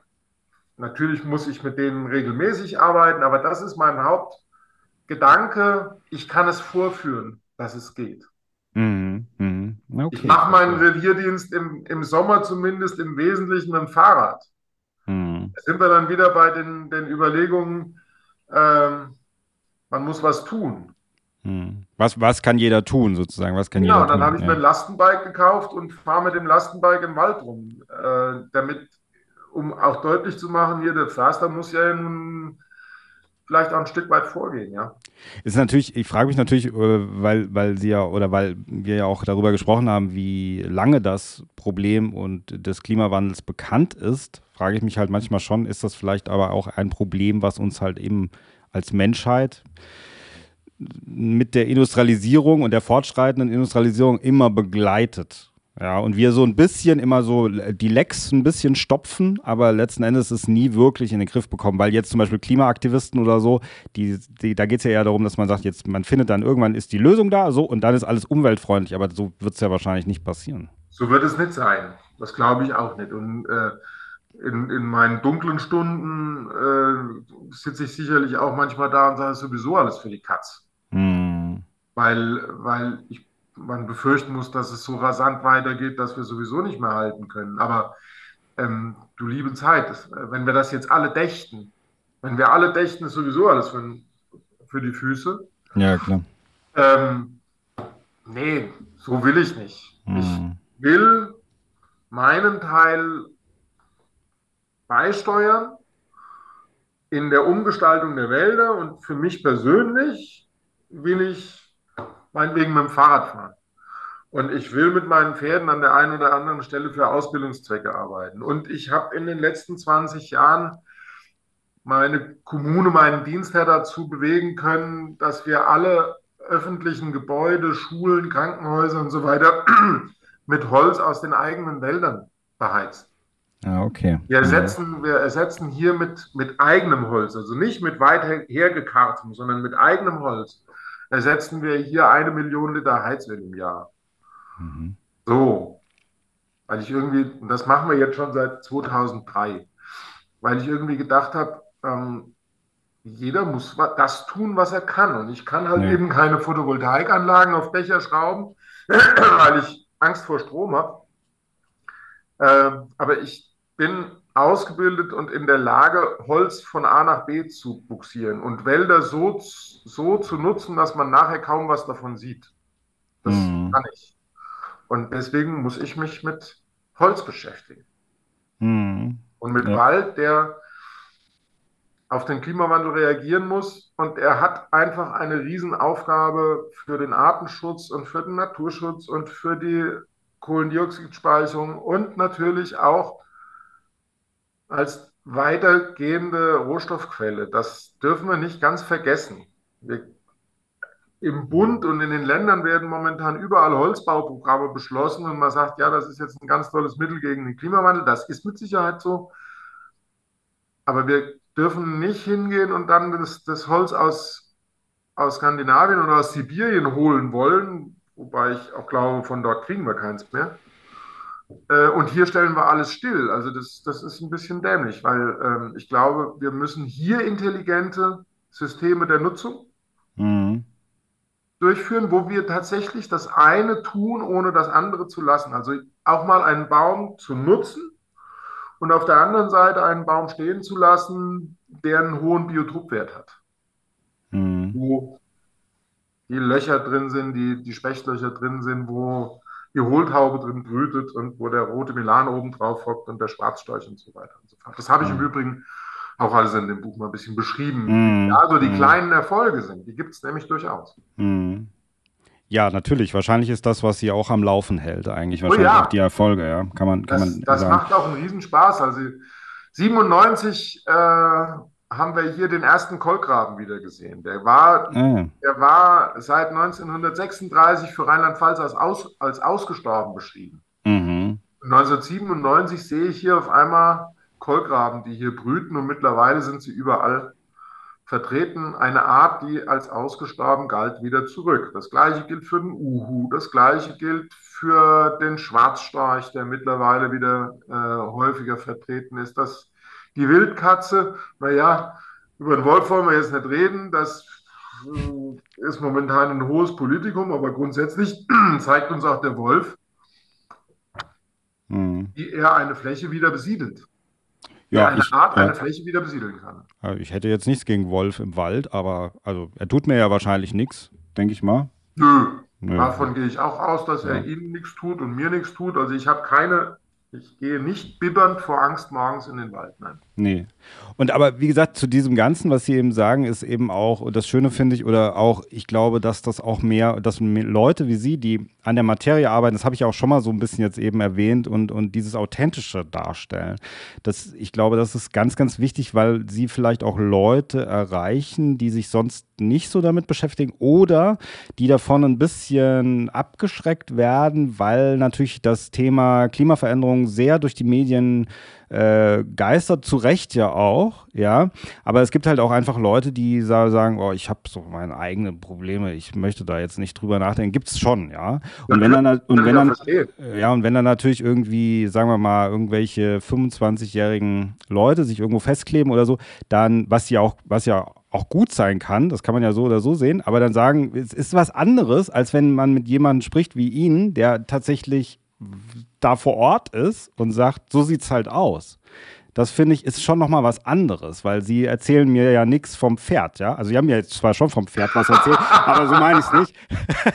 Natürlich muss ich mit denen regelmäßig arbeiten, aber das ist mein Hauptgedanke. Ich kann es vorführen, dass es geht. Mhm, mhm. Okay. Ich mache meinen Revierdienst im, im Sommer zumindest im Wesentlichen mit dem Fahrrad. Mhm. Da sind wir dann wieder bei den, den Überlegungen, ähm, man muss was tun. Mhm. Was, was kann jeder tun, sozusagen? Was kann genau, jeder dann habe ich ja. mir ein Lastenbike gekauft und fahre mit dem Lastenbike im Wald rum, äh, damit um auch deutlich zu machen, hier der Förster muss ja nun vielleicht auch ein Stück weit vorgehen, ja. Ist natürlich, ich frage mich natürlich, äh, weil, weil Sie ja oder weil wir ja auch darüber gesprochen haben, wie lange das Problem und des Klimawandels bekannt ist, frage ich mich halt manchmal schon, ist das vielleicht aber auch ein Problem, was uns halt eben als Menschheit mit der Industrialisierung und der fortschreitenden Industrialisierung immer begleitet. Ja, und wir so ein bisschen immer so die Lecks ein bisschen stopfen, aber letzten Endes ist es nie wirklich in den Griff bekommen, weil jetzt zum Beispiel Klimaaktivisten oder so, die, die da geht es ja eher darum, dass man sagt, jetzt man findet dann irgendwann ist die Lösung da, so und dann ist alles umweltfreundlich, aber so wird es ja wahrscheinlich nicht passieren. So wird es nicht sein. Das glaube ich auch nicht. Und äh, in, in meinen dunklen Stunden äh, sitze ich sicherlich auch manchmal da und sage sowieso alles für die Katz. Hm. Weil, weil ich man befürchten muss, dass es so rasant weitergeht, dass wir sowieso nicht mehr halten können. Aber ähm, du liebe Zeit, äh, wenn wir das jetzt alle dächten, wenn wir alle dächten, ist sowieso alles für, für die Füße. Ja, klar. Ähm, nee, so will ich nicht. Hm. Ich will meinen Teil beisteuern in der Umgestaltung der Wälder und für mich persönlich will ich meinetwegen mit dem Fahrrad fahren. Und ich will mit meinen Pferden an der einen oder anderen Stelle für Ausbildungszwecke arbeiten. Und ich habe in den letzten 20 Jahren meine Kommune, meinen Dienstherr dazu bewegen können, dass wir alle öffentlichen Gebäude, Schulen, Krankenhäuser und so weiter mit Holz aus den eigenen Wäldern beheizen. Ah, okay. Wir ersetzen, wir ersetzen hier mit, mit eigenem Holz, also nicht mit weit hergekartem, sondern mit eigenem Holz ersetzen wir hier eine Million Liter Heizöl im Jahr. Mhm. So. Weil ich irgendwie, und das machen wir jetzt schon seit 2003, weil ich irgendwie gedacht habe, ähm, jeder muss das tun, was er kann. Und ich kann halt nee. eben keine Photovoltaikanlagen auf Dächer schrauben, weil ich Angst vor Strom habe. Ähm, aber ich bin ausgebildet und in der Lage, Holz von A nach B zu buxieren und Wälder so, so zu nutzen, dass man nachher kaum was davon sieht. Das mhm. kann ich. Und deswegen muss ich mich mit Holz beschäftigen. Mhm. Und mit ja. Wald, der auf den Klimawandel reagieren muss. Und er hat einfach eine Riesenaufgabe für den Artenschutz und für den Naturschutz und für die Kohlendioxidspeicherung und natürlich auch als weitergehende Rohstoffquelle. Das dürfen wir nicht ganz vergessen. Wir, Im Bund und in den Ländern werden momentan überall Holzbauprogramme beschlossen und man sagt, ja, das ist jetzt ein ganz tolles Mittel gegen den Klimawandel. Das ist mit Sicherheit so. Aber wir dürfen nicht hingehen und dann das, das Holz aus aus Skandinavien oder aus Sibirien holen wollen, wobei ich auch glaube, von dort kriegen wir keins mehr. Äh, und hier stellen wir alles still. Also das, das ist ein bisschen dämlich, weil ähm, ich glaube, wir müssen hier intelligente Systeme der Nutzung mhm. durchführen, wo wir tatsächlich das eine tun, ohne das andere zu lassen. Also auch mal einen Baum zu nutzen und auf der anderen Seite einen Baum stehen zu lassen, der einen hohen Biotopwert hat. Mhm. Wo die Löcher drin sind, die, die Spechtlöcher drin sind, wo die Hohltaube drin brütet und wo der rote Milan oben drauf hockt und der Schwarzstorch und so weiter und so fort. Das habe ich mhm. im Übrigen auch alles in dem Buch mal ein bisschen beschrieben. Mhm. Ja, so die mhm. kleinen Erfolge sind, die gibt es nämlich durchaus. Mhm. Ja, natürlich. Wahrscheinlich ist das, was sie auch am Laufen hält, eigentlich oh, wahrscheinlich ja. auch die Erfolge, ja. Kann man, kann das, man das macht auch einen Riesenspaß. Also 97 äh, haben wir hier den ersten Kolkraben wieder gesehen. Der war, ah. der war seit 1936 für Rheinland-Pfalz als, aus, als ausgestorben beschrieben. Mhm. 1997 sehe ich hier auf einmal Kolkraben, die hier brüten und mittlerweile sind sie überall vertreten. Eine Art, die als ausgestorben galt, wieder zurück. Das gleiche gilt für den Uhu, das gleiche gilt für den Schwarzstorch, der mittlerweile wieder äh, häufiger vertreten ist. Das die Wildkatze, naja, über den Wolf wollen wir jetzt nicht reden, das äh, ist momentan ein hohes Politikum, aber grundsätzlich zeigt uns auch der Wolf, hm. wie er eine Fläche wieder besiedelt. Ja, eine ich, Art, eine Fläche wieder besiedeln kann. Also ich hätte jetzt nichts gegen Wolf im Wald, aber also er tut mir ja wahrscheinlich nichts, denke ich mal. Nö, Nö. Davon gehe ich auch aus, dass ja. er ihnen nichts tut und mir nichts tut. Also ich habe keine ich gehe nicht bibbernd vor Angst morgens in den Wald, nein. Nee. Und aber wie gesagt, zu diesem Ganzen, was Sie eben sagen, ist eben auch, und das Schöne finde ich, oder auch, ich glaube, dass das auch mehr, dass Leute wie Sie, die an der Materie arbeiten, das habe ich auch schon mal so ein bisschen jetzt eben erwähnt, und, und dieses Authentische darstellen. Das, ich glaube, das ist ganz, ganz wichtig, weil Sie vielleicht auch Leute erreichen, die sich sonst nicht so damit beschäftigen oder die davon ein bisschen abgeschreckt werden, weil natürlich das Thema Klimaveränderung sehr durch die Medien äh, geistert, zu Recht ja auch, ja. Aber es gibt halt auch einfach Leute, die sagen, oh, ich habe so meine eigenen Probleme, ich möchte da jetzt nicht drüber nachdenken. Gibt es schon, ja. Und wenn dann, und wenn dann, ja, und wenn dann natürlich irgendwie, sagen wir mal, irgendwelche 25-jährigen Leute sich irgendwo festkleben oder so, dann, was ja auch, was ja auch gut sein kann, das kann man ja so oder so sehen, aber dann sagen, es ist was anderes, als wenn man mit jemandem spricht wie Ihnen, der tatsächlich da vor Ort ist und sagt, so sieht es halt aus. Das finde ich ist schon nochmal was anderes, weil sie erzählen mir ja nichts vom Pferd, ja. Also sie haben mir jetzt zwar schon vom Pferd was erzählt, aber so meine ich es nicht.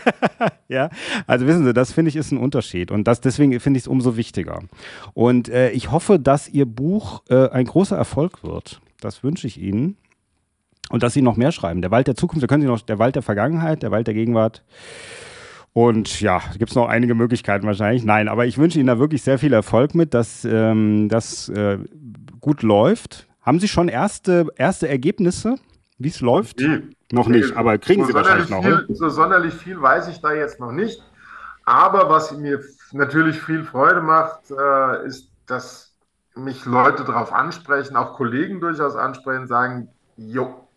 ja, also wissen Sie, das finde ich ist ein Unterschied und das deswegen finde ich es umso wichtiger. Und äh, ich hoffe, dass Ihr Buch äh, ein großer Erfolg wird. Das wünsche ich Ihnen. Und dass Sie noch mehr schreiben. Der Wald der Zukunft, da können Sie noch, der Wald der Vergangenheit, der Wald der Gegenwart. Und ja, gibt es noch einige Möglichkeiten wahrscheinlich. Nein, aber ich wünsche Ihnen da wirklich sehr viel Erfolg mit, dass ähm, das äh, gut läuft. Haben Sie schon erste, erste Ergebnisse, wie es läuft? Nee. Noch nee. nicht, aber kriegen so Sie wahrscheinlich noch. Viel, so sonderlich viel weiß ich da jetzt noch nicht. Aber was mir natürlich viel Freude macht, äh, ist, dass mich Leute darauf ansprechen, auch Kollegen durchaus ansprechen, sagen, jo,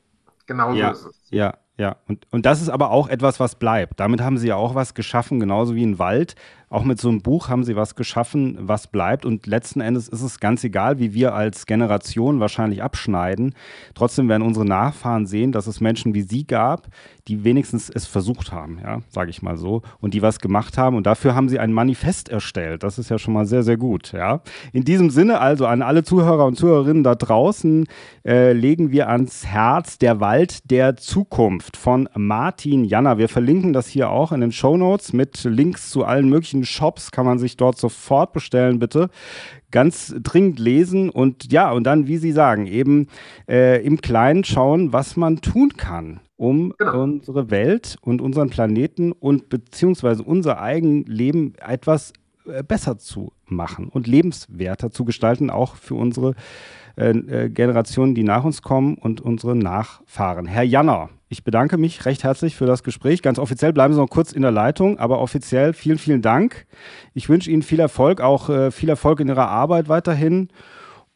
genau so ist es. Ja, ja, und, und das ist aber auch etwas, was bleibt. Damit haben sie ja auch was geschaffen, genauso wie ein Wald. Auch mit so einem Buch haben sie was geschaffen, was bleibt. Und letzten Endes ist es ganz egal, wie wir als Generation wahrscheinlich abschneiden. Trotzdem werden unsere Nachfahren sehen, dass es Menschen wie sie gab, die wenigstens es versucht haben, ja, sage ich mal so, und die was gemacht haben. Und dafür haben sie ein Manifest erstellt. Das ist ja schon mal sehr, sehr gut, ja. In diesem Sinne also an alle Zuhörer und Zuhörerinnen da draußen äh, legen wir ans Herz der Wald der Zukunft von Martin Janner. Wir verlinken das hier auch in den Show Notes mit Links zu allen möglichen Shops kann man sich dort sofort bestellen, bitte. Ganz dringend lesen und ja, und dann, wie Sie sagen, eben äh, im Kleinen schauen, was man tun kann, um genau. unsere Welt und unseren Planeten und beziehungsweise unser eigenes Leben etwas äh, besser zu machen und lebenswerter zu gestalten, auch für unsere äh, äh Generationen, die nach uns kommen und unsere Nachfahren. Herr Janner, ich bedanke mich recht herzlich für das Gespräch. Ganz offiziell bleiben Sie noch kurz in der Leitung, aber offiziell vielen, vielen Dank. Ich wünsche Ihnen viel Erfolg, auch äh, viel Erfolg in Ihrer Arbeit weiterhin.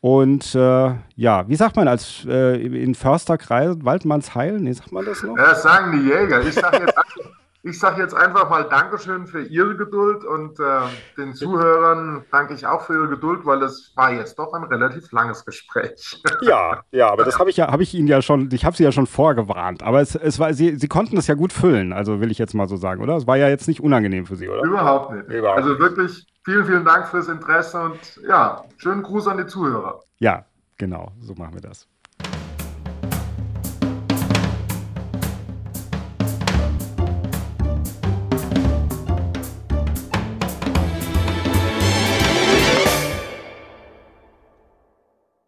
Und äh, ja, wie sagt man als äh, in Försterkreis, Waldmannsheil? Nee, sagt man das noch? Das sagen die Jäger. Ich sage jetzt, ich sag jetzt einfach mal Dankeschön für Ihre Geduld und äh, den Zuhörern danke ich auch für Ihre Geduld, weil es war jetzt doch ein relativ langes Gespräch. Ja, ja, aber das habe ich ja, habe ich Ihnen ja schon, ich habe Sie ja schon vorgewarnt. Aber es, es war, Sie, Sie konnten das ja gut füllen, also will ich jetzt mal so sagen, oder? Es war ja jetzt nicht unangenehm für Sie, oder? Überhaupt nicht. Überhaupt. Also wirklich vielen, vielen Dank fürs Interesse und ja, schönen Gruß an die Zuhörer. Ja, genau, so machen wir das.